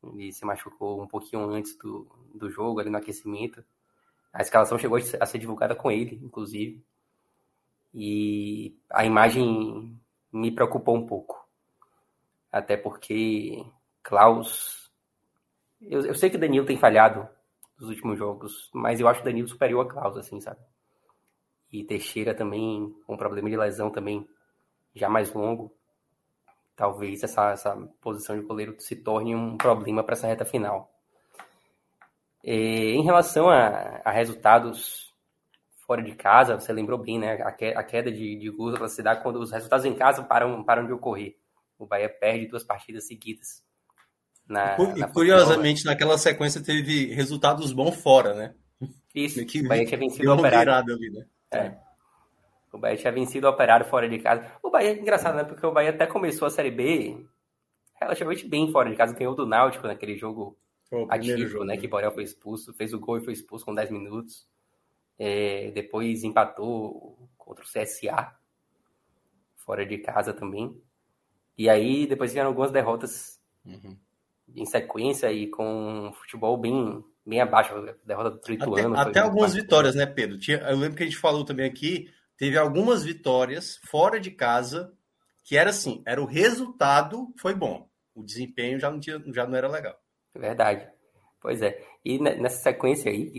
Ele se machucou um pouquinho antes do, do jogo, ali no aquecimento. A escalação chegou a ser divulgada com ele, inclusive. E a imagem me preocupou um pouco. Até porque Klaus. Eu, eu sei que o Danilo tem falhado nos últimos jogos, mas eu acho o Danilo superior a Klaus, assim, sabe? E Teixeira também, com problema de lesão também já mais longo. Talvez essa, essa posição de goleiro se torne um problema para essa reta final. E, em relação a, a, resultados fora de casa, você lembrou bem, né? A, queda de, de gols se dá quando os resultados em casa param, param de ocorrer. O Bahia perde duas partidas seguidas. Na, e, na curiosamente, naquela sequência teve resultados bons fora, né? Isso, que, o Bahia tinha vencido o Operário. Ali, né? É. O Bahia tinha vencido o Operário fora de casa. O Bahia é engraçado, né? Porque o Bahia até começou a Série B relativamente bem fora de casa. Ganhou do Náutico naquele jogo Pô, ativo, jogo, né? Que Borel foi expulso. Fez o gol e foi expulso com 10 minutos. É, depois empatou contra o CSA. Fora de casa também. E aí depois vieram algumas derrotas uhum. em sequência e com um futebol bem, bem abaixo. Derrota do Trituano. Até, até algumas vitórias, né, Pedro? Tinha, eu lembro que a gente falou também aqui teve algumas vitórias fora de casa que era assim, era o resultado foi bom, o desempenho já não, tinha, já não era legal. Verdade. Pois é. E nessa sequência aí,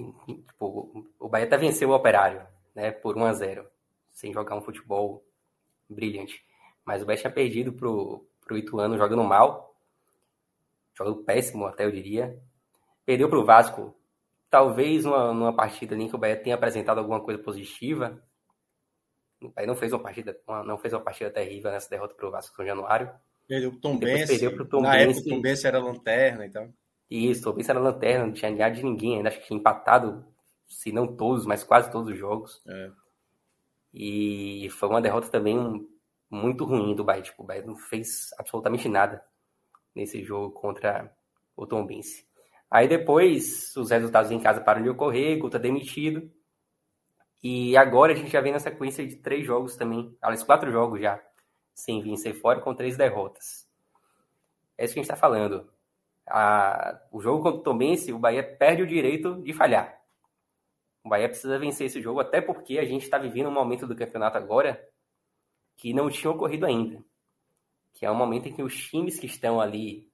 tipo, o Bahia até venceu o Operário, né, por 1 a 0 sem jogar um futebol brilhante. Mas o Bahia tinha perdido pro, pro Ituano jogando mal, jogando péssimo até eu diria. Perdeu pro Vasco, talvez numa, numa partida ali que o Bahia tenha apresentado alguma coisa positiva, Aí não fez uma partida, não fez uma partida terrível nessa derrota para o Vasco São Januário. Perdeu para o Tom Benz. Perdeu pro Tom Na Benz, época o Tom Benz era lanterna então. Isso, o Benz era lanterna, não tinha ganhado de ninguém, ainda acho que tinha empatado, se não todos, mas quase todos os jogos. É. E foi uma derrota também muito ruim do Bahia. Tipo, o Bahia não fez absolutamente nada nesse jogo contra o Tom Benz. Aí depois os resultados em casa param de ocorrer, Guta demitido. E agora a gente já vem na sequência de três jogos também, aliás, quatro jogos já, sem vencer fora, com três derrotas. É isso que a gente está falando. A, o jogo contra o Tomense, o Bahia perde o direito de falhar. O Bahia precisa vencer esse jogo, até porque a gente está vivendo um momento do campeonato agora que não tinha ocorrido ainda. Que é um momento em que os times que estão ali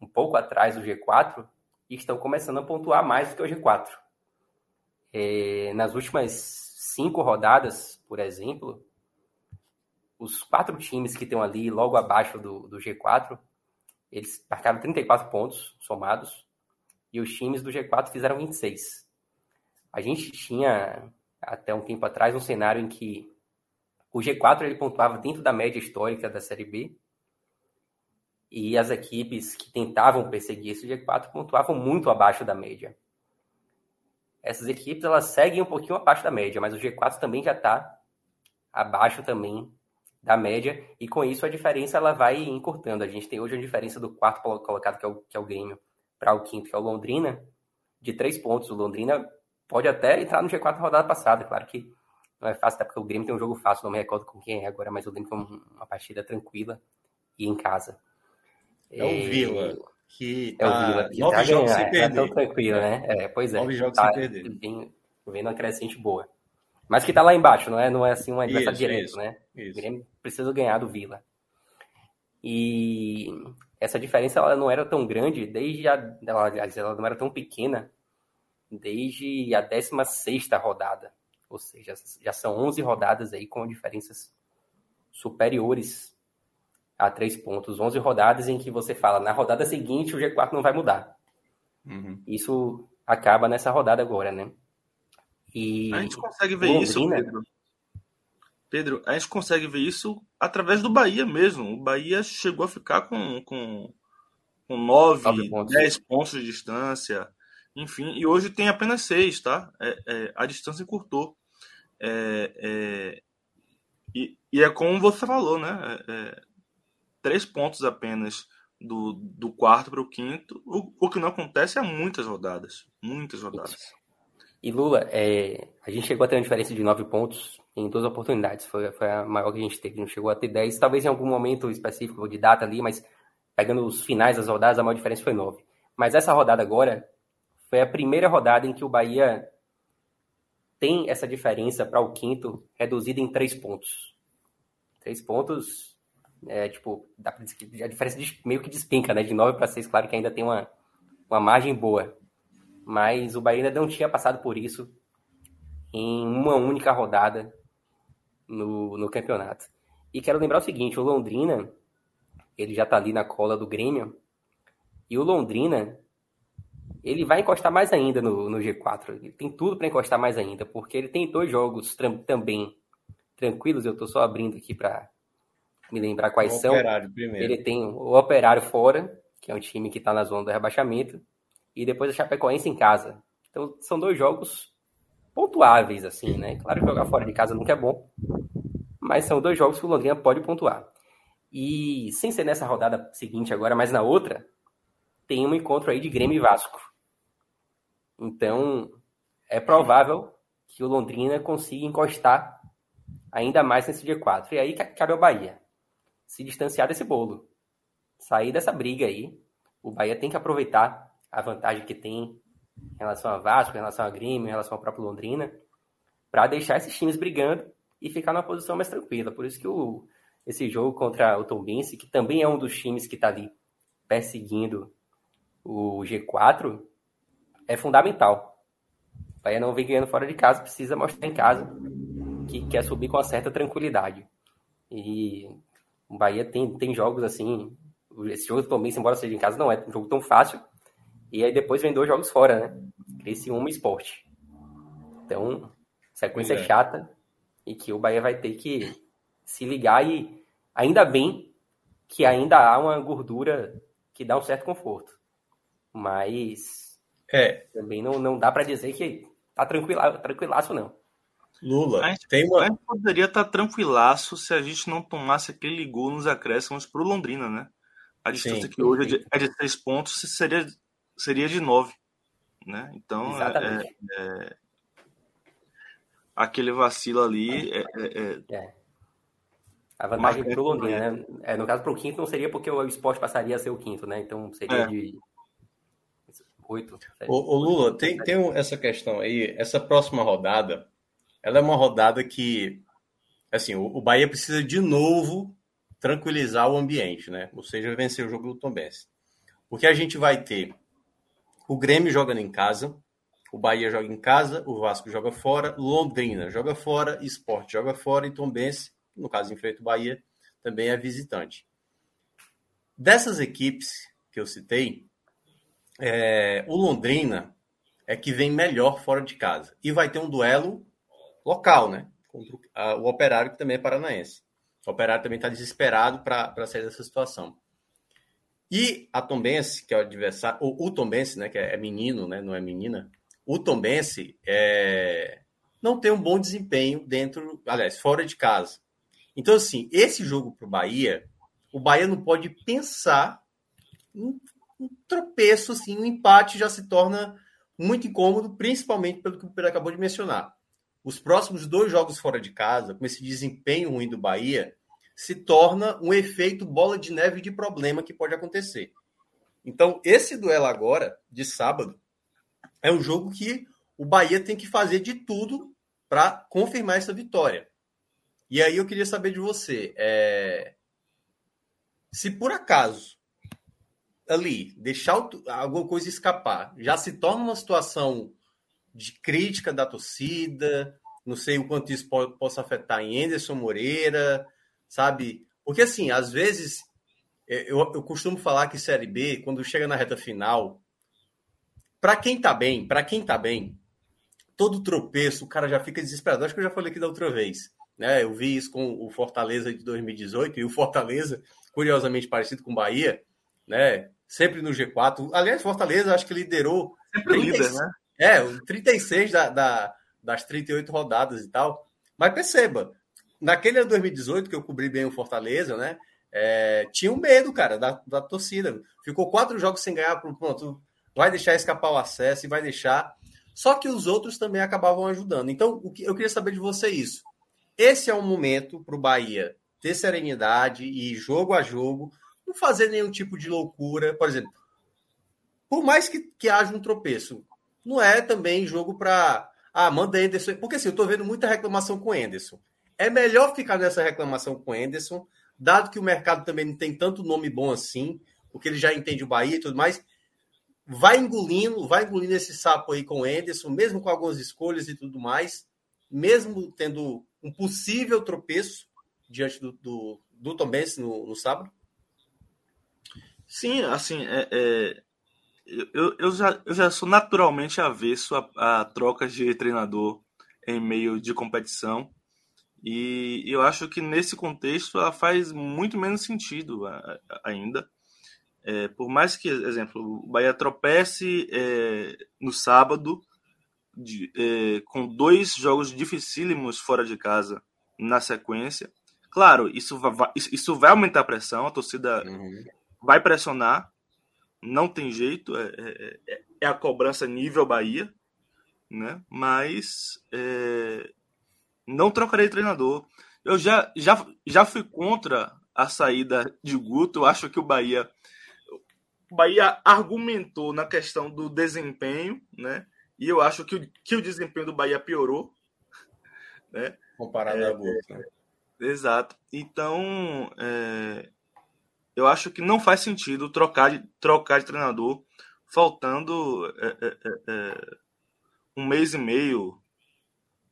um pouco atrás do G4 estão começando a pontuar mais do que o G4. É, nas últimas cinco rodadas, por exemplo, os quatro times que estão ali logo abaixo do, do G4, eles marcaram 34 pontos somados e os times do G4 fizeram 26. A gente tinha até um tempo atrás um cenário em que o G4 ele pontuava dentro da média histórica da Série B e as equipes que tentavam perseguir esse G4 pontuavam muito abaixo da média essas equipes elas seguem um pouquinho abaixo da média, mas o G4 também já está abaixo também da média, e com isso a diferença ela vai encurtando. A gente tem hoje a diferença do quarto colocado, que é o, que é o Grêmio, para o quinto, que é o Londrina, de três pontos. O Londrina pode até entrar no G4 rodada passada, claro que não é fácil, até porque o Grêmio tem um jogo fácil, não me recordo com quem é agora, mas o Grêmio tem uma partida tranquila e em casa. É o Vila que tá é o tá Vila, que nove tá jogos sem perder. É tão tranquilo, né? É, pois é. Nove jogos tá, sem perder. Vem, vendo uma crescente boa. Mas que tá lá embaixo, não é, não é assim um adversário direto, isso, né? Isso. O Grêmio precisa ganhar do Vila. E essa diferença ela não era tão grande desde a. Ela, ela não era tão pequena desde a 16 rodada. Ou seja, já são 11 rodadas aí com diferenças superiores a três pontos, 11 rodadas em que você fala, na rodada seguinte o G4 não vai mudar. Uhum. Isso acaba nessa rodada agora, né? E a gente consegue ver Londrina... isso, Pedro. Pedro, a gente consegue ver isso através do Bahia mesmo. O Bahia chegou a ficar com, com, com 9, pontos. 10 pontos de distância, enfim, e hoje tem apenas 6, tá? É, é, a distância encurtou. É, é, e, e, é como você falou, né? É, é, três pontos apenas do, do quarto para o quinto, o, que não acontece há muitas rodadas. Muitas rodadas. E Lula, é, a gente chegou a ter uma diferença de nove pontos em duas oportunidades. Foi, foi a maior que a gente teve. Não chegou a ter dez, talvez em algum momento específico de data ali, mas pegando os finais das rodadas, a maior diferença foi nove. Mas essa rodada agora foi a primeira rodada em que o Bahia tem essa diferença para o quinto reduzida em três pontos. Três pontos, é, tipo, a diferença meio que despinca, né? De nove para seis, claro que ainda tem uma, uma margem boa mas o Bahia ainda não tinha passado por isso em uma única rodada no, no campeonato. E quero lembrar o seguinte, o Londrina, ele já está ali na cola do Grêmio, e o Londrina, ele vai encostar mais ainda no, no G4. Ele tem tudo para encostar mais ainda, porque ele tem dois jogos também tranquilos. Eu estou só abrindo aqui para me lembrar quais o são. Ele tem o Operário fora, que é um time que está na zona do rebaixamento e depois a Chapecoense em casa. Então são dois jogos pontuáveis, assim, né? Claro que jogar fora de casa nunca é bom, mas são dois jogos que o Londrina pode pontuar. E sem ser nessa rodada seguinte agora, mas na outra, tem um encontro aí de Grêmio e Vasco. Então, é provável que o Londrina consiga encostar ainda mais nesse G4. E aí cabe ao Bahia se distanciar desse bolo. Sair dessa briga aí. O Bahia tem que aproveitar a vantagem que tem em relação a Vasco, em relação a Grêmio, em relação ao próprio Londrina, para deixar esses times brigando e ficar numa posição mais tranquila. Por isso que o, esse jogo contra o Tombense, que também é um dos times que está ali perseguindo o G4, é fundamental. O Bahia não vem ganhando fora de casa, precisa mostrar em casa que quer subir com uma certa tranquilidade. E o Bahia tem, tem jogos assim. Esse jogo do Tombense, embora seja em casa, não é um jogo tão fácil e aí depois vem dois jogos fora, né? Esse uma esporte. Então, sequência é. chata e que o Bahia vai ter que se ligar e ainda bem que ainda há uma gordura que dá um certo conforto. Mas é. também não, não dá para dizer que tá tranquila, tranquilaço, não. Lula, a gente, tem uma... a gente poderia estar tá tranquilaço se a gente não tomasse aquele gol nos acréscimos pro Londrina, né? A distância Sim, que hoje é de, é de três pontos seria seria de 9. Né? Então, é, é, aquele vacilo ali. É, é, é, é. a vantagem para o Londrina, né? É, no caso, para o quinto não seria porque o esporte passaria a ser o quinto, né? Então seria de 8. O, o, Lula, tem, tem essa questão aí, essa próxima rodada, ela é uma rodada que, assim, o, o Bahia precisa de novo tranquilizar o ambiente, né? Ou seja, vencer o jogo do Tom Benz. Porque a gente vai ter o Grêmio joga em casa, o Bahia joga em casa, o Vasco joga fora, Londrina joga fora, Esporte joga fora e Tombense, no caso enfrenta o Bahia, também é visitante. Dessas equipes que eu citei, é, o Londrina é que vem melhor fora de casa. E vai ter um duelo local, né? Contra o, a, o Operário, que também é paranaense. O Operário também está desesperado para sair dessa situação. E a Tombense, que é o adversário, o, o Tombense, né, que é, é menino, né, não é menina, o Tombense é, não tem um bom desempenho dentro, aliás, fora de casa. Então, assim, esse jogo para o Bahia, o Bahia não pode pensar em um tropeço, assim, um empate já se torna muito incômodo, principalmente pelo que o Pedro acabou de mencionar. Os próximos dois jogos fora de casa, com esse desempenho ruim do Bahia, se torna um efeito bola de neve de problema que pode acontecer. Então, esse duelo agora, de sábado, é um jogo que o Bahia tem que fazer de tudo para confirmar essa vitória. E aí eu queria saber de você, é... se por acaso ali deixar alguma coisa escapar, já se torna uma situação de crítica da torcida, não sei o quanto isso pode, possa afetar em Anderson Moreira, sabe? Porque, assim, às vezes, é, eu, eu costumo falar que Série B, quando chega na reta final, para quem tá bem, para quem tá bem, todo tropeço, o cara já fica desesperado. Acho que eu já falei aqui da outra vez. Né? Eu vi isso com o Fortaleza de 2018 e o Fortaleza, curiosamente parecido com o Bahia, né? Sempre no G4. Aliás, Fortaleza acho que liderou. Sempre 30, líder, né? É, 36 da, da, das 38 rodadas e tal. Mas perceba, naquele ano 2018, que eu cobri bem o Fortaleza, né? É, tinha um medo, cara, da, da torcida. Ficou quatro jogos sem ganhar, pronto, vai deixar escapar o acesso e vai deixar. Só que os outros também acabavam ajudando. Então, o que eu queria saber de você é isso. Esse é um momento para o Bahia ter serenidade e jogo a jogo, não fazer nenhum tipo de loucura. Por exemplo, por mais que, que haja um tropeço, não é também jogo para. Ah, manda Anderson. Porque assim, eu estou vendo muita reclamação com o Anderson. É melhor ficar nessa reclamação com o Anderson, dado que o mercado também não tem tanto nome bom assim, porque ele já entende o Bahia e tudo mais. Vai engolindo, vai engolindo esse sapo aí com o Anderson, mesmo com algumas escolhas e tudo mais, mesmo tendo um possível tropeço diante do, do, do Tom Benz no, no sábado? Sim, assim, é, é, eu, eu, já, eu já sou naturalmente avesso a, a trocas de treinador em meio de competição. E eu acho que nesse contexto ela faz muito menos sentido ainda. É, por mais que, exemplo, o Bahia tropece é, no sábado de, é, com dois jogos dificílimos fora de casa na sequência. Claro, isso vai, isso vai aumentar a pressão, a torcida uhum. Vai pressionar, não tem jeito, é, é, é, é a cobrança nível Bahia, né? mas é, não trocarei treinador. Eu já, já, já fui contra a saída de Guto, eu acho que o Bahia. O Bahia argumentou na questão do desempenho, né? E eu acho que o, que o desempenho do Bahia piorou. Né? Comparado é, a Guto. Né? Exato. Então, é, eu acho que não faz sentido trocar de, trocar de treinador faltando é, é, é, é um mês e meio,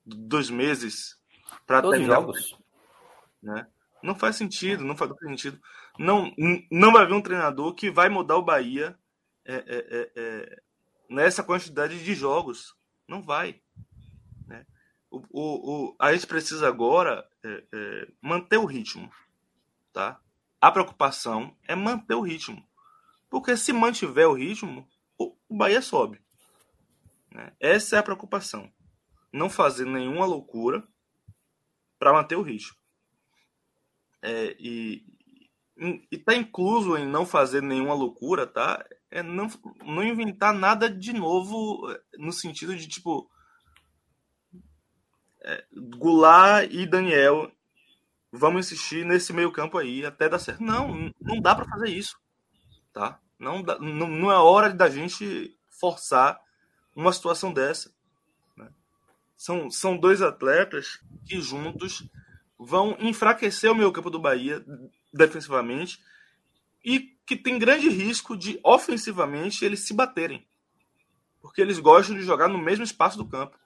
dois meses para terminar. jogos. Né? Não faz sentido, não faz sentido. Não, não vai haver um treinador que vai mudar o Bahia é, nessa quantidade de jogos. Não vai. Né? O, o, o, a gente precisa agora manter o ritmo. Tá? A preocupação é manter o ritmo. Porque se mantiver o ritmo, o Bahia sobe. Né? Essa é a preocupação. Não fazer nenhuma loucura para manter o ritmo. É, e está incluso em não fazer nenhuma loucura, tá? É não, não inventar nada de novo no sentido de tipo é, Goulart e Daniel vamos insistir nesse meio campo aí até dar certo. Não, não dá para fazer isso, tá? Não, dá, não, não é hora da gente forçar uma situação dessa. Né? São, são dois atletas que juntos vão enfraquecer o meio campo do Bahia defensivamente e que tem grande risco de ofensivamente eles se baterem. Porque eles gostam de jogar no mesmo espaço do campo.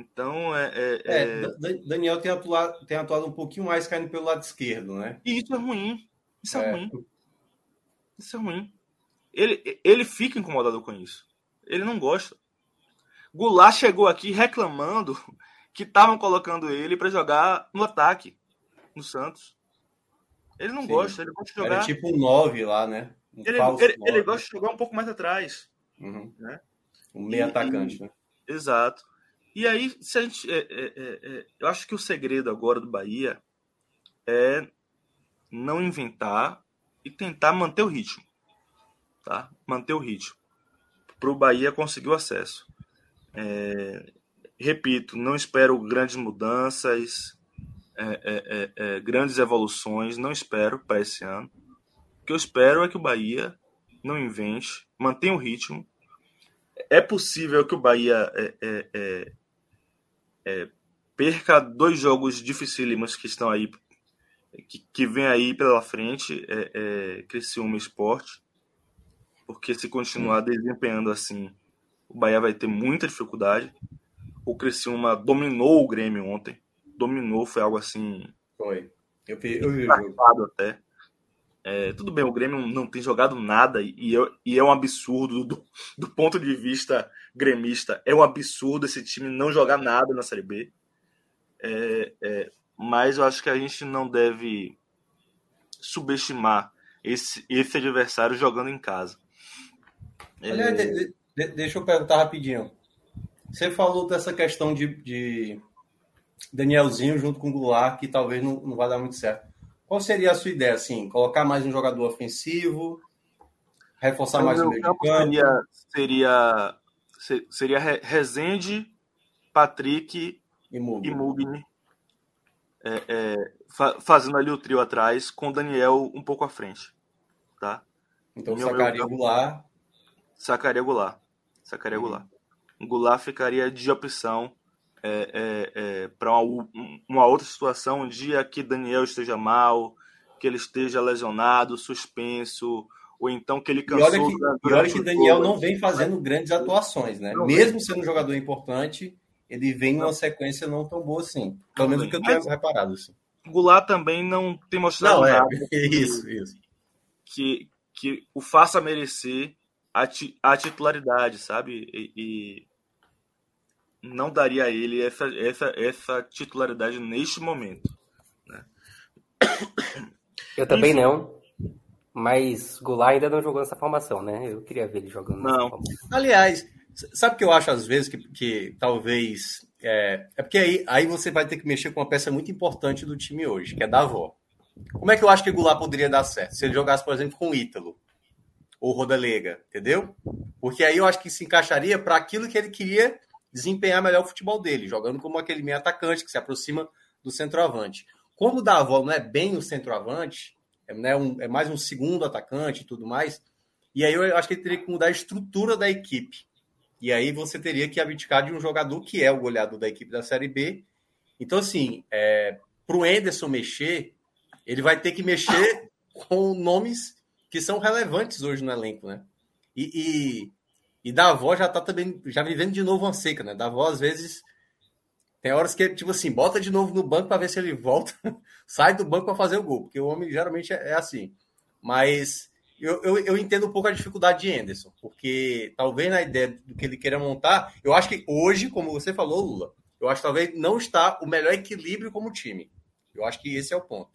Então, é, é, é... é Daniel tem atuado, tem atuado um pouquinho mais caindo pelo lado esquerdo, né? E isso é ruim. Isso é, é, ruim. Isso é ruim. Ele, ele fica incomodado com isso. Ele não gosta. Goulart chegou aqui reclamando que estavam colocando ele para jogar no ataque, no Santos. Ele não Sim. gosta, ele gosta de jogar. Era tipo um 9 lá, né? Um ele, ele, ele, gosta de jogar um pouco mais atrás. Uhum. Né? Um meio e, atacante, e, né? Exato. E aí, se a gente, é, é, é, é, eu acho que o segredo agora do Bahia é não inventar e tentar manter o ritmo, tá? Manter o ritmo para o Bahia conseguir o acesso. É, repito, não espero grandes mudanças, grandes evoluções, não espero para esse ano. O que eu espero é que o Bahia não invente, mantenha o ritmo. É possível que o Bahia é, é, perca dois jogos dificílimos que estão aí, que, que vem aí pela frente, é, é Criciúma Esporte, porque se continuar desempenhando assim, o Bahia vai ter muita dificuldade. O Criciúma dominou o Grêmio ontem, dominou, foi algo assim... Foi. Eu vi, eu vi o jogo. até. É, tudo bem, o Grêmio não tem jogado nada e, é, e é um absurdo do, do, ponto de vista gremista. É um absurdo esse time não jogar nada na Série B. É, é, mas eu acho que a gente não deve subestimar esse, esse adversário jogando em casa. Aliás, de, de, deixa eu perguntar rapidinho. Você falou dessa questão de, de Danielzinho junto com o Goulart, que talvez não, não vai dar muito certo. Qual seria a sua ideia, assim? Colocar mais um jogador ofensivo? Reforçar mais o meio campo? Seria, seria, seria Rezende, Patrick e Mugni. É, é, fa fazendo ali o trio atrás, com o Daniel um pouco à frente. Tá? Então Meu sacaria o Goulart. Sacaria Goulart. Sacaria uhum. Goulart. Goulart ficaria de opção é, é, é, para uma, uma, outra situação, um dia que Daniel esteja mal, que ele esteja lesionado, suspenso, ou então que ele cansou. E olha que, e olha que Daniel não vem fazendo grandes atuações, né? Não Mesmo sendo um jogador importante, ele vem numa sequência não tão boa assim. Pelo menos o que eu tenho reparado. Assim. Goulart também não tem mostrado não, é, nada. [laughs] Isso, isso. Que, que o faça merecer a, ti, a titularidade, sabe? E, e não daria a ele essa, essa, essa titularidade neste momento. Né? Eu também Enfim. não. Mas Goulart ainda não jogou nessa formação, né? Eu queria ver ele jogando não. Aliás, sabe o que eu acho às vezes que, que talvez. É, é porque aí, aí você vai ter que mexer com uma peça muito importante do time hoje, que é da avó. Como é que eu acho que Goulart poderia dar certo? Se ele jogasse, por exemplo, com o Ítalo ou Rodalega, entendeu? Porque aí eu acho que se encaixaria para aquilo que ele queria desempenhar melhor o futebol dele, jogando como aquele meio atacante que se aproxima do centroavante. Como o Davó não é bem o centroavante, é, né, um, é mais um segundo atacante e tudo mais, e aí eu acho que ele teria que mudar a estrutura da equipe. E aí você teria que abdicar de um jogador que é o goleador da equipe da Série B. Então, assim, é, para o Enderson mexer, ele vai ter que mexer com nomes que são relevantes hoje no elenco, né? E, e e da avó já tá também, já vivendo de novo uma seca, né? Da avó, às vezes, tem horas que, tipo assim, bota de novo no banco para ver se ele volta, [laughs] sai do banco para fazer o gol, porque o homem geralmente é, é assim. Mas eu, eu, eu, entendo um pouco a dificuldade de Anderson, porque talvez na ideia do que ele queira montar, eu acho que hoje, como você falou, Lula, eu acho que talvez não está o melhor equilíbrio como time. Eu acho que esse é o ponto.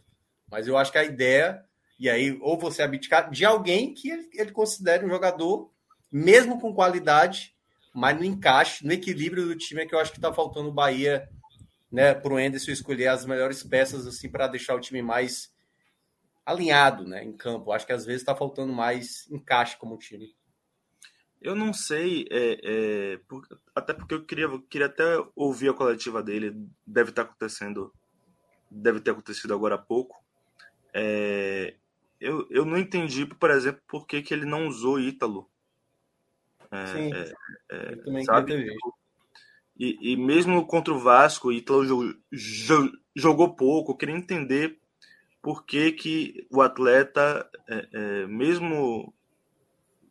Mas eu acho que a ideia, e aí, ou você abdicar de alguém que ele, ele considere um jogador mesmo com qualidade, mas no encaixe, no equilíbrio do time é que eu acho que está faltando o Bahia, né, para o Enderson escolher as melhores peças assim para deixar o time mais alinhado, né, em campo. Acho que às vezes está faltando mais encaixe como time. Eu não sei, é, é, por, até porque eu queria, queria até ouvir a coletiva dele. Deve estar tá acontecendo, deve ter acontecido agora há pouco. É, eu, eu não entendi, por exemplo, por que, que ele não usou Ítalo é, Sim, é, é, eu também sabe? E, e mesmo contra o Vasco, o Ítalo jogou pouco. Eu queria entender por que, que o atleta, é, é, mesmo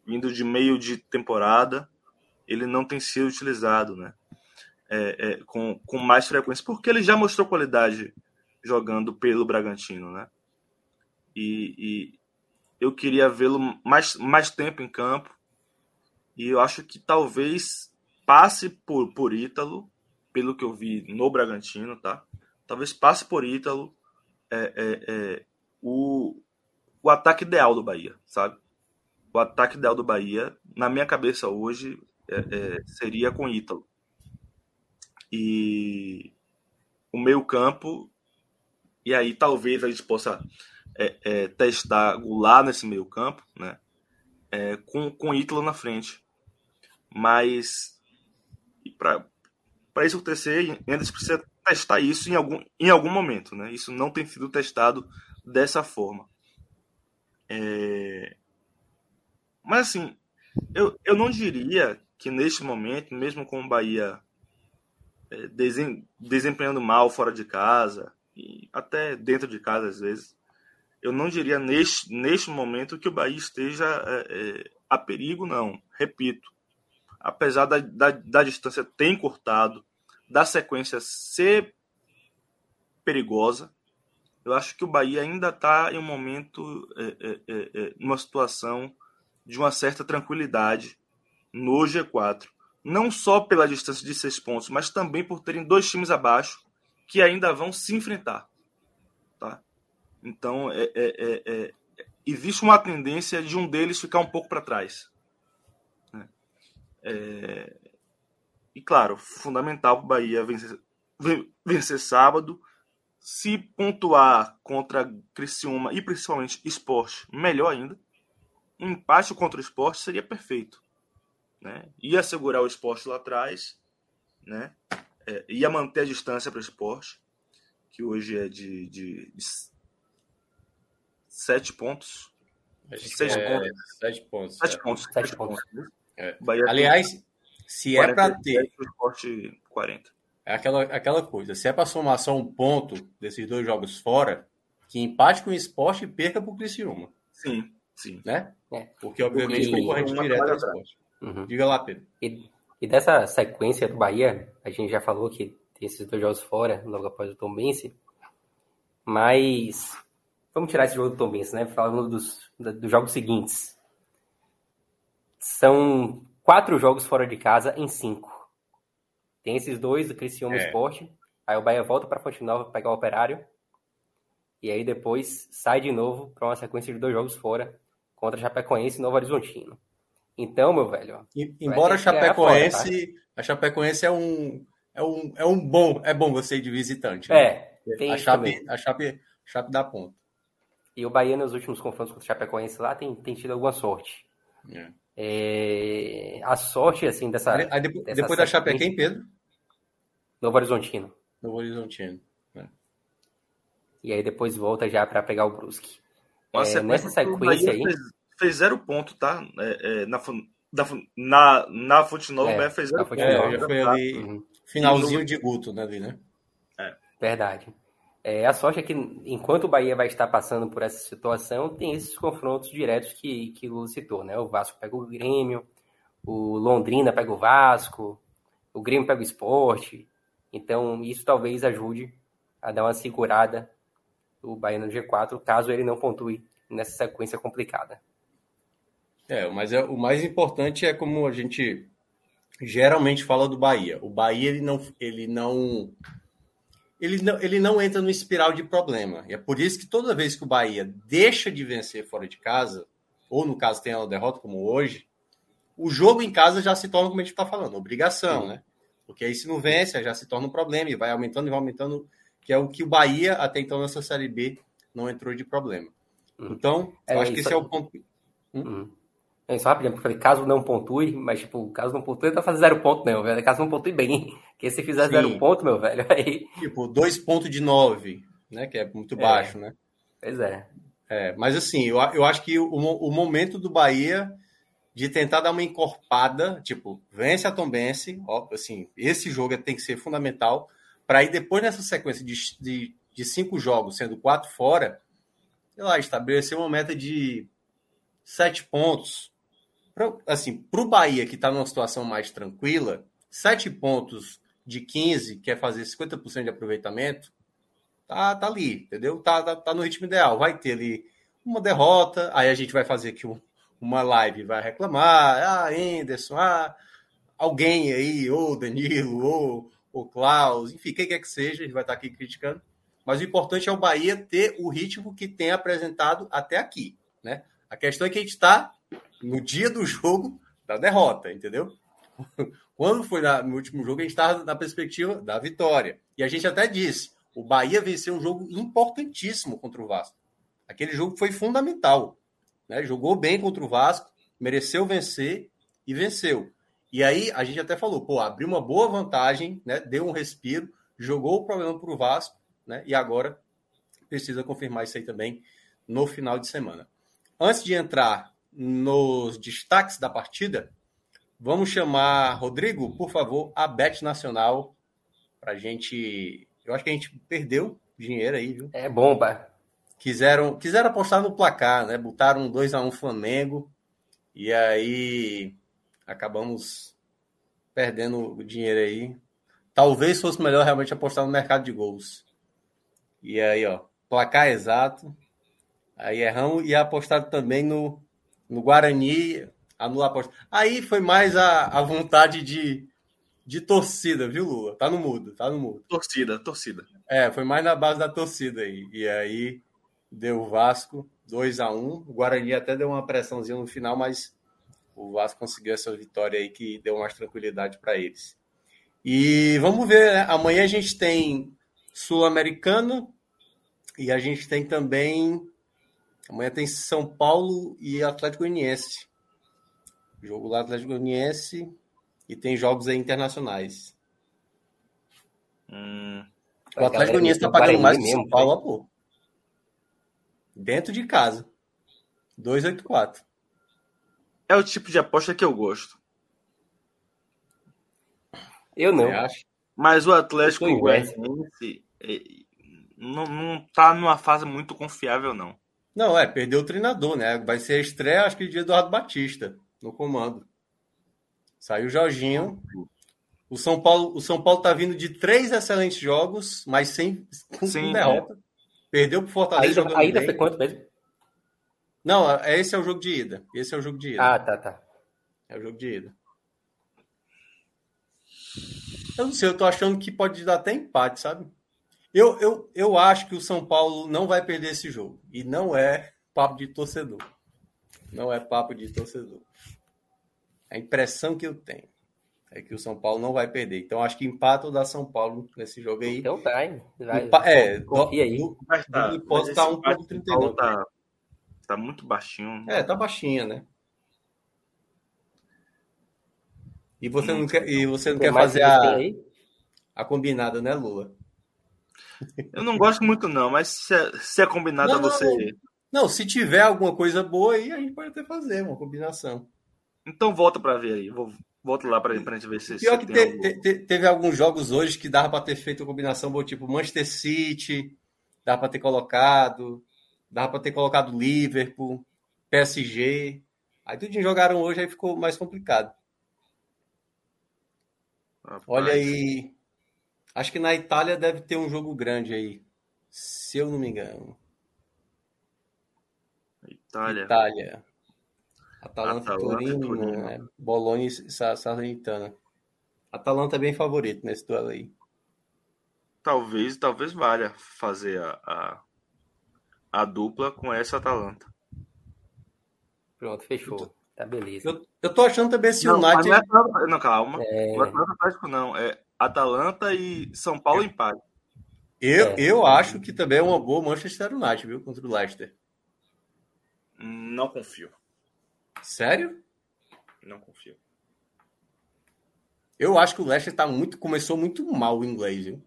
vindo de meio de temporada, ele não tem sido utilizado né? É, com, com mais frequência, porque ele já mostrou qualidade jogando pelo Bragantino. Né? E, e eu queria vê-lo mais, mais tempo em campo. E eu acho que talvez passe por, por Ítalo, pelo que eu vi no Bragantino, tá? Talvez passe por Ítalo é, é, é, o, o ataque ideal do Bahia, sabe? O ataque ideal do Bahia, na minha cabeça hoje, é, é seria com Ítalo. E o meio campo, e aí talvez a gente possa é, testar Goulart nesse meio campo, né? Com, com Ítalo na frente. Mas para isso acontecer, ainda precisa testar isso em algum, em algum momento. Né? Isso não tem sido testado dessa forma. É... Mas assim, eu, eu não diria que neste momento, mesmo com o Bahia é, desem, desempenhando mal fora de casa, e até dentro de casa às vezes, eu não diria neste, neste momento que o Bahia esteja é, é, a perigo, não. Repito, apesar da, da, da distância ter encurtado, da sequência ser perigosa, eu acho que o Bahia ainda está em um momento, é, é, é, é, numa situação de uma certa tranquilidade no G4. Não só pela distância de seis pontos, mas também por terem dois times abaixo que ainda vão se enfrentar. Tá? Então, é, é, é existe uma tendência de um deles ficar um pouco para trás. Né? É... E claro, fundamental para o Bahia vencer, vencer sábado. Se pontuar contra Criciúma e principalmente esporte, melhor ainda. Um empate contra o esporte seria perfeito. Né? Ia segurar o esporte lá atrás, né? É, ia manter a distância para o esporte, que hoje é de, de, de sete pontos. Seis é, pontos. Sete pontos. Sete é. pontos. Sete pontos. É. Aliás, se é para ter. Esporte 40. É aquela, aquela coisa. Se é para somar só um ponto desses dois jogos fora, que empate com o esporte e perca para o Criciúma. Sim, sim. Né? É. Porque, obviamente, concorrente direto ao esporte. Uhum. Diga lá, Pedro. E, e, dessa sequência do Bahia, a gente já falou que tem esses dois jogos fora, logo após o Tom Bense. Mas Vamos tirar esse jogo do Tom Benz, né? Falando dos, dos jogos seguintes. São quatro jogos fora de casa em cinco. Tem esses dois do Criciúma é. Esporte. Aí o Bahia volta para Fonte Nova pegar o Operário. E aí depois sai de novo para uma sequência de dois jogos fora contra Chapecoense e Novo Horizontino. Então, meu velho. E, embora a Chapecoense, fora, tá? a Chapecoense é um é um é um bom, é bom você ir de visitante. Né? É. Tem a Chape, a Chape, a Chape dá ponto. E o Bahia, nos últimos confrontos contra o Chapecoense lá, tem, tem tido alguma sorte. É. É, a sorte, assim, dessa. Aí, depois, dessa depois da Chape é quem, Pedro? Novo Horizontino. Novo Horizontino. É. E aí depois volta já para pegar o Brusque. É, nessa sequência aí. Fez, fez, zero ponto, tá? É, é, na, na, na, na Fonte Nova, é, fez zero ponto. É, já foi ali. Uhum. Finalzinho de Guto, né, ali, né? É. Verdade. É, a sorte é que, enquanto o Bahia vai estar passando por essa situação, tem esses confrontos diretos que, que Lula citou, né? O Vasco pega o Grêmio, o Londrina pega o Vasco, o Grêmio pega o Esporte. Então, isso talvez ajude a dar uma segurada o Bahia no G4, caso ele não pontue nessa sequência complicada. É, mas é, o mais importante é como a gente geralmente fala do Bahia. O Bahia ele não, ele não ele não, ele não entra no espiral de problema. E é por isso que toda vez que o Bahia deixa de vencer fora de casa, ou no caso tem uma derrota como hoje, o jogo em casa já se torna, como a gente está falando, obrigação, Sim. né? Porque aí se não vence, já se torna um problema e vai aumentando e vai aumentando, que é o que o Bahia até então nessa Série B não entrou de problema. Uhum. Então, é, eu acho que esse é o ponto. Hum? Uhum. É só rapidinho, porque eu falei, caso não pontue, mas tipo, caso não pontue, não tá fazendo zero ponto, não, velho. Caso não pontue bem. Porque se fizer Sim. zero ponto, meu velho, aí. Tipo, dois pontos de nove, né? Que é muito é. baixo, né? Pois é. É, mas assim, eu, eu acho que o, o momento do Bahia de tentar dar uma encorpada, tipo, vence a Tombense, ó, assim, esse jogo tem que ser fundamental, para ir depois nessa sequência de, de, de cinco jogos, sendo quatro fora, sei lá, estabelecer uma meta de sete pontos, Assim, para o Bahia, que está numa situação mais tranquila, 7 pontos de 15, quer fazer 50% de aproveitamento, tá, tá ali, entendeu? Tá, tá, tá, no ritmo ideal. Vai ter ali uma derrota, aí a gente vai fazer aqui um, uma live, vai reclamar, ah, Anderson, ah, alguém aí, ou Danilo, ou o Klaus, enfim, quem quer que seja, a gente vai estar aqui criticando. Mas o importante é o Bahia ter o ritmo que tem apresentado até aqui, né? A questão é que a gente está no dia do jogo da derrota, entendeu? Quando foi na, no último jogo, a gente estava na perspectiva da vitória. E a gente até disse: o Bahia venceu um jogo importantíssimo contra o Vasco. Aquele jogo foi fundamental. Né? Jogou bem contra o Vasco, mereceu vencer e venceu. E aí a gente até falou: pô, abriu uma boa vantagem, né? deu um respiro, jogou o problema para o Vasco, né? e agora precisa confirmar isso aí também no final de semana. Antes de entrar nos destaques da partida, vamos chamar Rodrigo, por favor, a Bet Nacional para gente. Eu acho que a gente perdeu dinheiro aí, viu? É bom, pá. Quiseram, quiseram apostar no placar, né? Botaram 2 a 1 um Flamengo e aí acabamos perdendo o dinheiro aí. Talvez fosse melhor realmente apostar no mercado de gols. E aí, ó, placar exato. Aí erramos e apostado também no, no Guarani, anula a aposta. Aí foi mais a, a vontade de, de torcida, viu, Lula? Tá no mudo, tá no mudo. Torcida, torcida. É, foi mais na base da torcida aí. E aí deu o Vasco 2 a 1 O Guarani até deu uma pressãozinha no final, mas o Vasco conseguiu essa vitória aí que deu mais tranquilidade para eles. E vamos ver, né? amanhã a gente tem Sul-Americana e a gente tem também. Amanhã tem São Paulo e Atlético Goianiense. Jogo lá Atlético Goianiense e tem jogos aí internacionais. Hum, O Atlético Goianiense tá pagando mais que o São Paulo, ó, pô. Dentro de casa. 284. é o tipo de aposta que eu gosto. Eu não. Acha? Mas o Atlético Eu. Goianiense é, não, não tá numa fase muito confiável, não. Não, é, perdeu o treinador, né? Vai ser a estreia, acho que de Eduardo Batista no comando. Saiu o Jorginho. O São Paulo, o São Paulo tá vindo de três excelentes jogos, mas sem Sim, com derrota. Perdeu pro Fortaleza ainda bem. foi quanto mesmo? Não, é- esse é o jogo de ida. Esse é o jogo de ida. Ah, tá, tá. É o jogo de ida. Eu não sei, eu tô achando que pode dar até empate, sabe? Eu, eu, eu acho que o São Paulo não vai perder esse jogo. E não é papo de torcedor. Não é papo de torcedor. A impressão que eu tenho é que oÃo Paulo não vai perder. Então acho que empata ou dá São Paulo nesse jogo aí. Então vai. vai Empa- é, confia aí. do- Mas tá, Do tá esse empate 1,39. do Paulo Tá, tá muito baixinho. É, tá baixinha, né? E você não Muito quer, e você não quer fazer a, a combinada, né, Lula? Eu não gosto muito, não, mas se é, se é combinado Não, a não, você. Não, se tiver alguma coisa boa aí, a gente pode até fazer uma combinação. Então volta pra ver aí. Vou, volto lá pra, pra gente ver se, Pior se que te- algum- te- teve alguns jogos hoje que dava para ter feito uma combinação boa, tipo Manchester City, dava para ter colocado, dava para ter colocado Liverpool, PSG. Aí tudo jogaram hoje, aí ficou mais complicado. Rapaz, Olha aí. Acho que na Itália deve ter um jogo grande aí. Se eu não me engano. Itália. Itália. Atalanta, Atalanta Torino, Torino. né? Bologna e Sa- Salernitana. Atalanta é bem favorito nesse duelo aí. Talvez, talvez valha fazer a, a, a dupla com essa Atalanta. Pronto, fechou. Tá beleza. Eu, eu tô achando também esse Não, mas United. não, é Atalanta- não, calma. É. Não é Atlético, não. É Atalanta e São Paulo empate. Eu, É. eu acho que também é uma boa Manchester United, viu? Contra o Leicester. Não confio. Sério? Não confio. Eu acho que o Leicester tá muito, começou muito mal o inglês, viu?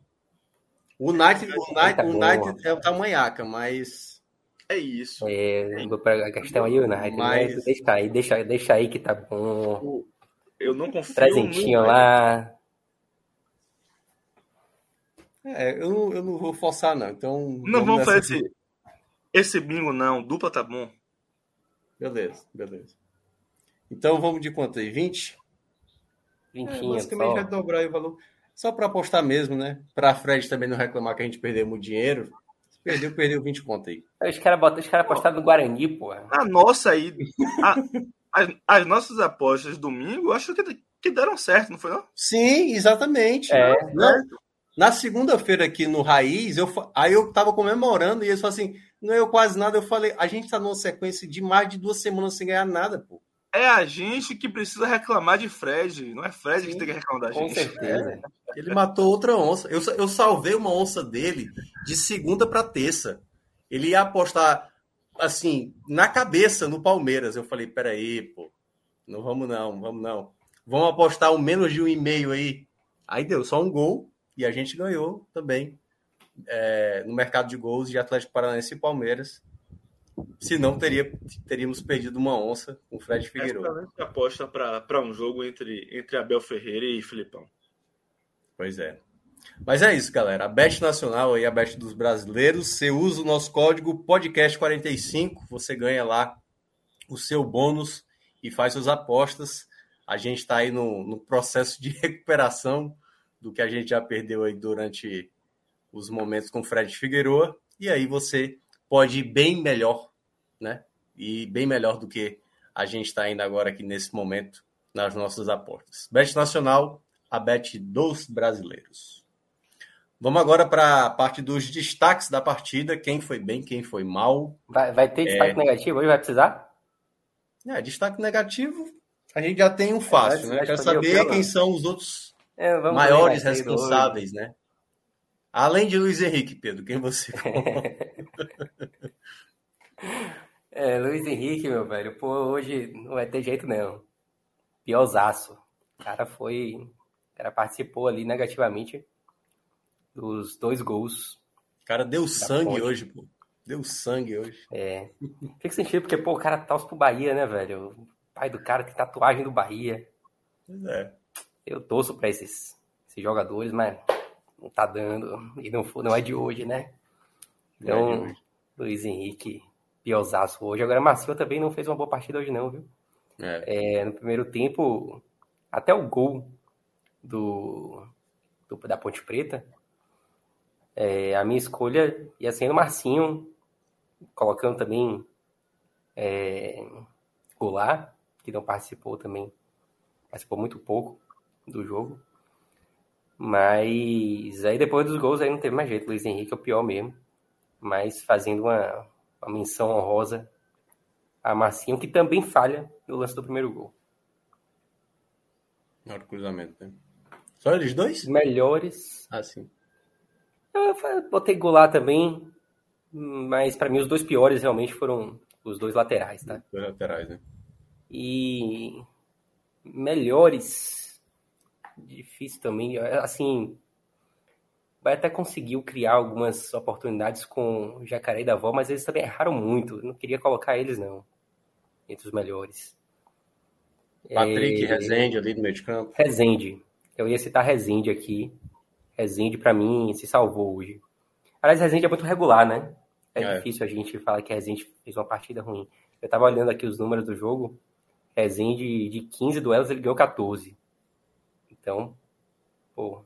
O United, o United, Tá o bom. United é o tamanhaca, mas. É isso. É, vou pegar a questão aí, United. Mas- Mas... Deixa aí, deixa, deixa aí que tá bom. Eu não confio. Presentinho no- lá. É, eu não, eu não vou forçar, não. Então. Não vamos fazer esse, esse bingo, não. Dupla tá bom. Beleza, beleza. Então vamos de quanto aí? 20? É, Vintinho basicamente só. vai dobrar o valor. Só para apostar mesmo, né? Para Fred também não reclamar que a gente perdeu muito dinheiro. Se perdeu, perdeu 20 conto aí. Os caras botam- os caras apostaram no Guarani, pô. A nossa aí. a- as, as nossas apostas de domingo, eu acho que, que deram certo, não foi não? Sim, exatamente. É. Não, na segunda-feira aqui no Raiz, eu, aí eu tava comemorando e eles falaram assim: não eu quase nada. Eu falei: a gente tá numa sequência de mais de duas semanas sem ganhar nada, pô. É a gente que precisa reclamar de Fred. Não é Fred Sim, que tem que reclamar da Com gente. certeza. Ele matou outra onça. Eu, eu salvei uma onça dele de segunda para terça. Ele ia apostar assim, na cabeça no Palmeiras. Eu falei, peraí, pô, não vamos não, vamos não. Vamos apostar o menos de um e meio aí. Aí deu só um gol e a gente ganhou também é, no mercado de gols de Atlético Paranaense e Palmeiras. Senão teria, teríamos perdido uma onça com o Fred Figueiredo. Excelente aposta para um jogo entre, entre Abel Ferreira e Filipão. Pois é. Mas é isso, galera. A Bet Nacional aí, a Bet dos brasileiros. Você usa o nosso código podcast45, você ganha lá o seu bônus e faz suas apostas. A gente está aí no, no processo de [laughs] recuperação do que a gente já perdeu aí durante os momentos com o Fred Figueroa. e aí você pode ir bem melhor, né? E bem melhor do que a gente está indo agora aqui nesse momento nas nossas apostas. Bet Nacional, a bet dos brasileiros. Vamos agora para a parte dos destaques da partida. Quem foi bem, quem foi mal. Vai, vai ter destaque é... negativo hoje? Vai precisar? É, destaque negativo, a gente já tem um fácil, é, né? Quero saber quem são os outros é, maiores responsáveis, né? Além de Luiz Henrique, Pedro, quem você [laughs] É, Luiz Henrique, meu velho, pô, hoje não vai ter jeito não. Piorzaço. O cara foi. O cara participou ali negativamente dos dois gols. O cara deu sangue ponte. hoje, pô. Deu sangue hoje. É. Fica sentido, porque, pô, o cara torce pro Bahia, né, velho? O pai do cara tem tatuagem do Bahia. Pois é. Eu torço pra esses, esses jogadores, mas não tá dando. E não, não é de hoje, né? Então, é. Luiz Henrique, piosaço hoje. Agora, Marcinho também não fez uma boa partida hoje, não, viu? É. É, no primeiro tempo, até o gol do, do da Ponte Preta, é, a minha escolha ia sendo Marcinho, colocando também é, Goulart, que não participou também, participou muito pouco do jogo. Mas aí depois dos gols aí não teve mais jeito, Luiz Henrique é o pior mesmo. Mas fazendo uma, uma menção honrosa a Marcinho, que também falha no lance do primeiro gol. Na hora do cruzamento, né? Só eles dois? Melhores. Ah, sim. Eu botei Goulart também, mas para mim os dois piores realmente foram os dois laterais, tá? Dois laterais, né? E melhores, difícil também, assim, vai até conseguiu criar algumas oportunidades com Jacaré e Davó, mas eles também erraram muito. Eu não queria colocar eles não entre os melhores. Patrick, é... Rezende ali no meio de campo. Rezende. Eu ia citar Rezende aqui. Rezende, para mim, se salvou hoje. Aliás, Rezende é muito regular, né? É, é, difícil a gente falar que Rezende fez uma partida ruim. Eu tava olhando aqui os números do jogo. Rezende, de 15 duelos, ele ganhou 14. Então, pô,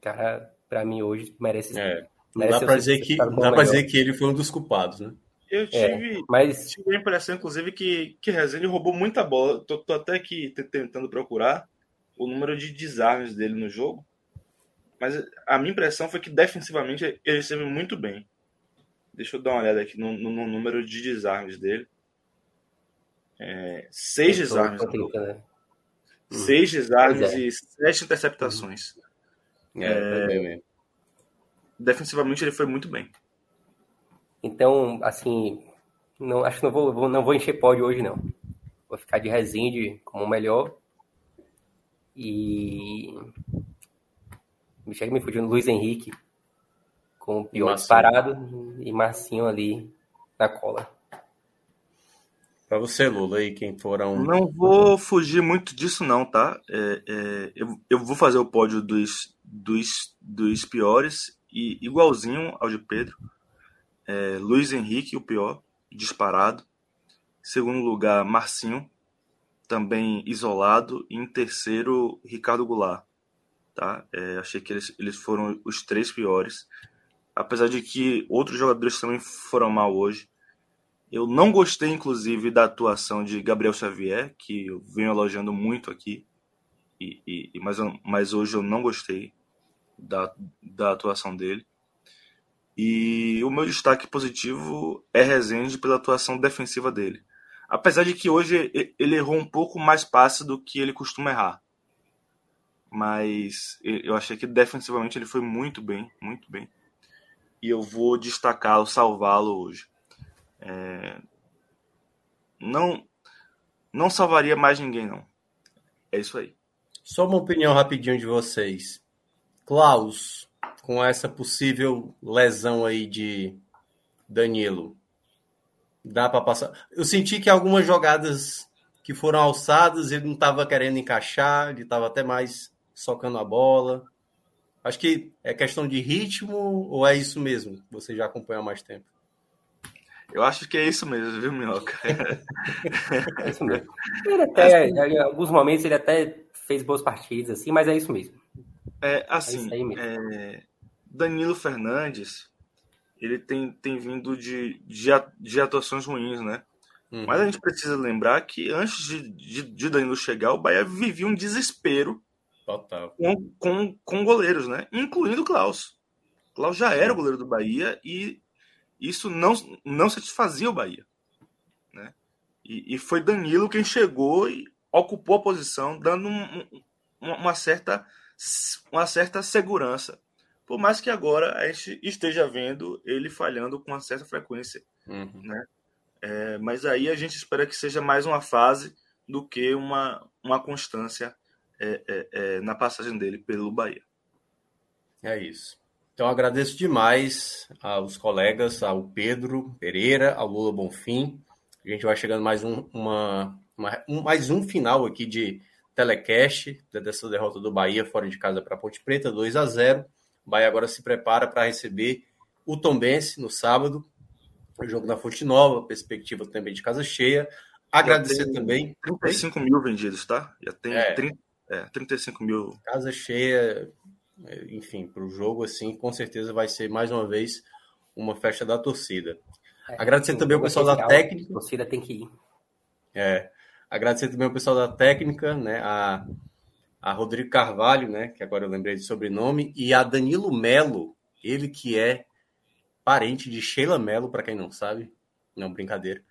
cara, para mim hoje merece. É. Não merece dá para dizer que dá para dizer que ele foi um dos culpados, né? Eu é, tive, é, mas... tive a impressão, inclusive, que, que Rezende roubou muita bola. Tô, tô até aqui tentando procurar o número de desarmes dele no jogo. Mas a minha impressão foi que defensivamente ele esteve muito bem. Deixa eu dar uma olhada aqui no, no, no número de desarmes dele. É, seis eu desarmes. Né? Seis desarmes é. e sete interceptações. É, é, defensivamente ele foi muito bem. Então, assim, não, acho que não vou, não vou encher pódio hoje, não. Vou ficar de Resende como o melhor. E me chega me fugindo Luiz Henrique com o pior disparado e Marcinho ali na cola. Para você, Lula, aí quem foram. Não vou fugir muito disso, não, tá? É, é, eu, eu vou fazer o pódio dos, dos, dos piores e igualzinho ao de Pedro. É, Luiz Henrique, o pior, disparado. Segundo lugar, Marcinho, também isolado. E em terceiro, Ricardo Goulart tá? É, achei que eles, eles foram os três piores. Apesar de que outros jogadores também foram mal hoje. Eu não gostei, inclusive, da atuação de Gabriel Xavier, que eu venho elogiando muito aqui. E, e, mas, mas hoje eu não gostei da, da atuação dele. E o meu destaque positivo é Rezende pela atuação defensiva dele. Apesar de que hoje ele errou um pouco mais passe do que ele costuma errar mas eu achei que defensivamente ele foi muito bem, muito bem. E eu vou destacá-lo, salvá-lo hoje. É... Não, não salvaria mais ninguém, não. É isso aí. Só uma opinião rapidinho de vocês. Klaus, com essa possível lesão aí de Danilo, dá para passar? Eu senti que algumas jogadas que foram alçadas ele não estava querendo encaixar, ele estava até mais socando a bola. Acho que é questão de ritmo ou é isso mesmo? Você já acompanha há mais tempo? Eu acho que é isso mesmo, viu, Minhoca? é isso mesmo. [laughs] Ele até, em alguns momentos, ele até fez boas partidas, assim, mas é isso mesmo. É, assim, é, é Danilo Fernandes, ele tem, tem vindo de, de, de atuações ruins, né? Uhum. Mas a gente precisa lembrar que antes de, de, de, Danilo chegar, o Bahia vivia um desespero Total. Com, com, com goleiros, né? Incluindo o Klaus. O Klaus já era o goleiro do Bahia e isso não, não satisfazia o Bahia. Né? E, e foi Danilo quem chegou e ocupou a posição, dando um, um, uma, certa, uma certa segurança por mais que agora a gente esteja vendo ele falhando com uma certa frequência. Uhum. Né? É, mas aí a gente espera que seja mais uma fase do que uma, uma constância é, é, é na passagem dele pelo Bahia. É isso. Então agradeço demais aos colegas, ao Pedro Pereira, ao Lula Bonfim. A gente vai chegando mais um, uma, uma um, mais um final aqui de telecast dessa derrota do Bahia fora de casa para Ponte Preta, 2 a 0 o Bahia agora se prepara para receber o Tombense no sábado, o jogo na Fonte Nova, perspectiva também de casa cheia. Agradecer também. 35 mil vendidos, tá? Já tem é, 30, é, 35 mil. Casa cheia, enfim, para o jogo, assim, com certeza vai ser mais uma vez uma festa da torcida. É, Agradecer também o pessoal da técnica. A torcida tem que ir. É. Agradecer também o pessoal da técnica, né? A a Rodrigo Carvalho, né, que agora eu lembrei de sobrenome, e a Danilo Melo, ele que é parente de Sheila Melo, para quem não sabe, não brincadeira.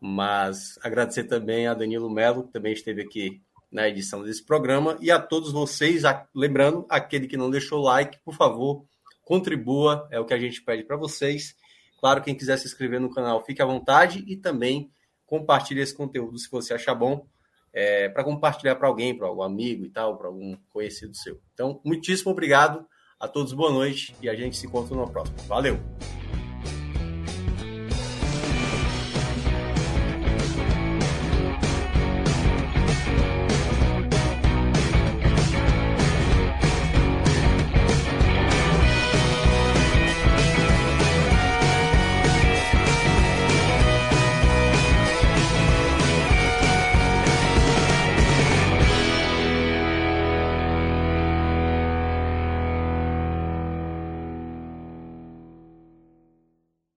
Mas agradecer também a Danilo Melo, que também esteve aqui na edição desse programa, e a todos vocês, lembrando, aquele que não deixou like, por favor, contribua, é o que a gente pede para vocês. Claro, quem quiser se inscrever no canal, fique à vontade e também compartilhe esse conteúdo se você achar bom é, para compartilhar para alguém, para algum amigo e tal, para algum conhecido seu. Então, muitíssimo obrigado a todos, boa noite e a gente se encontra no próximo. Valeu!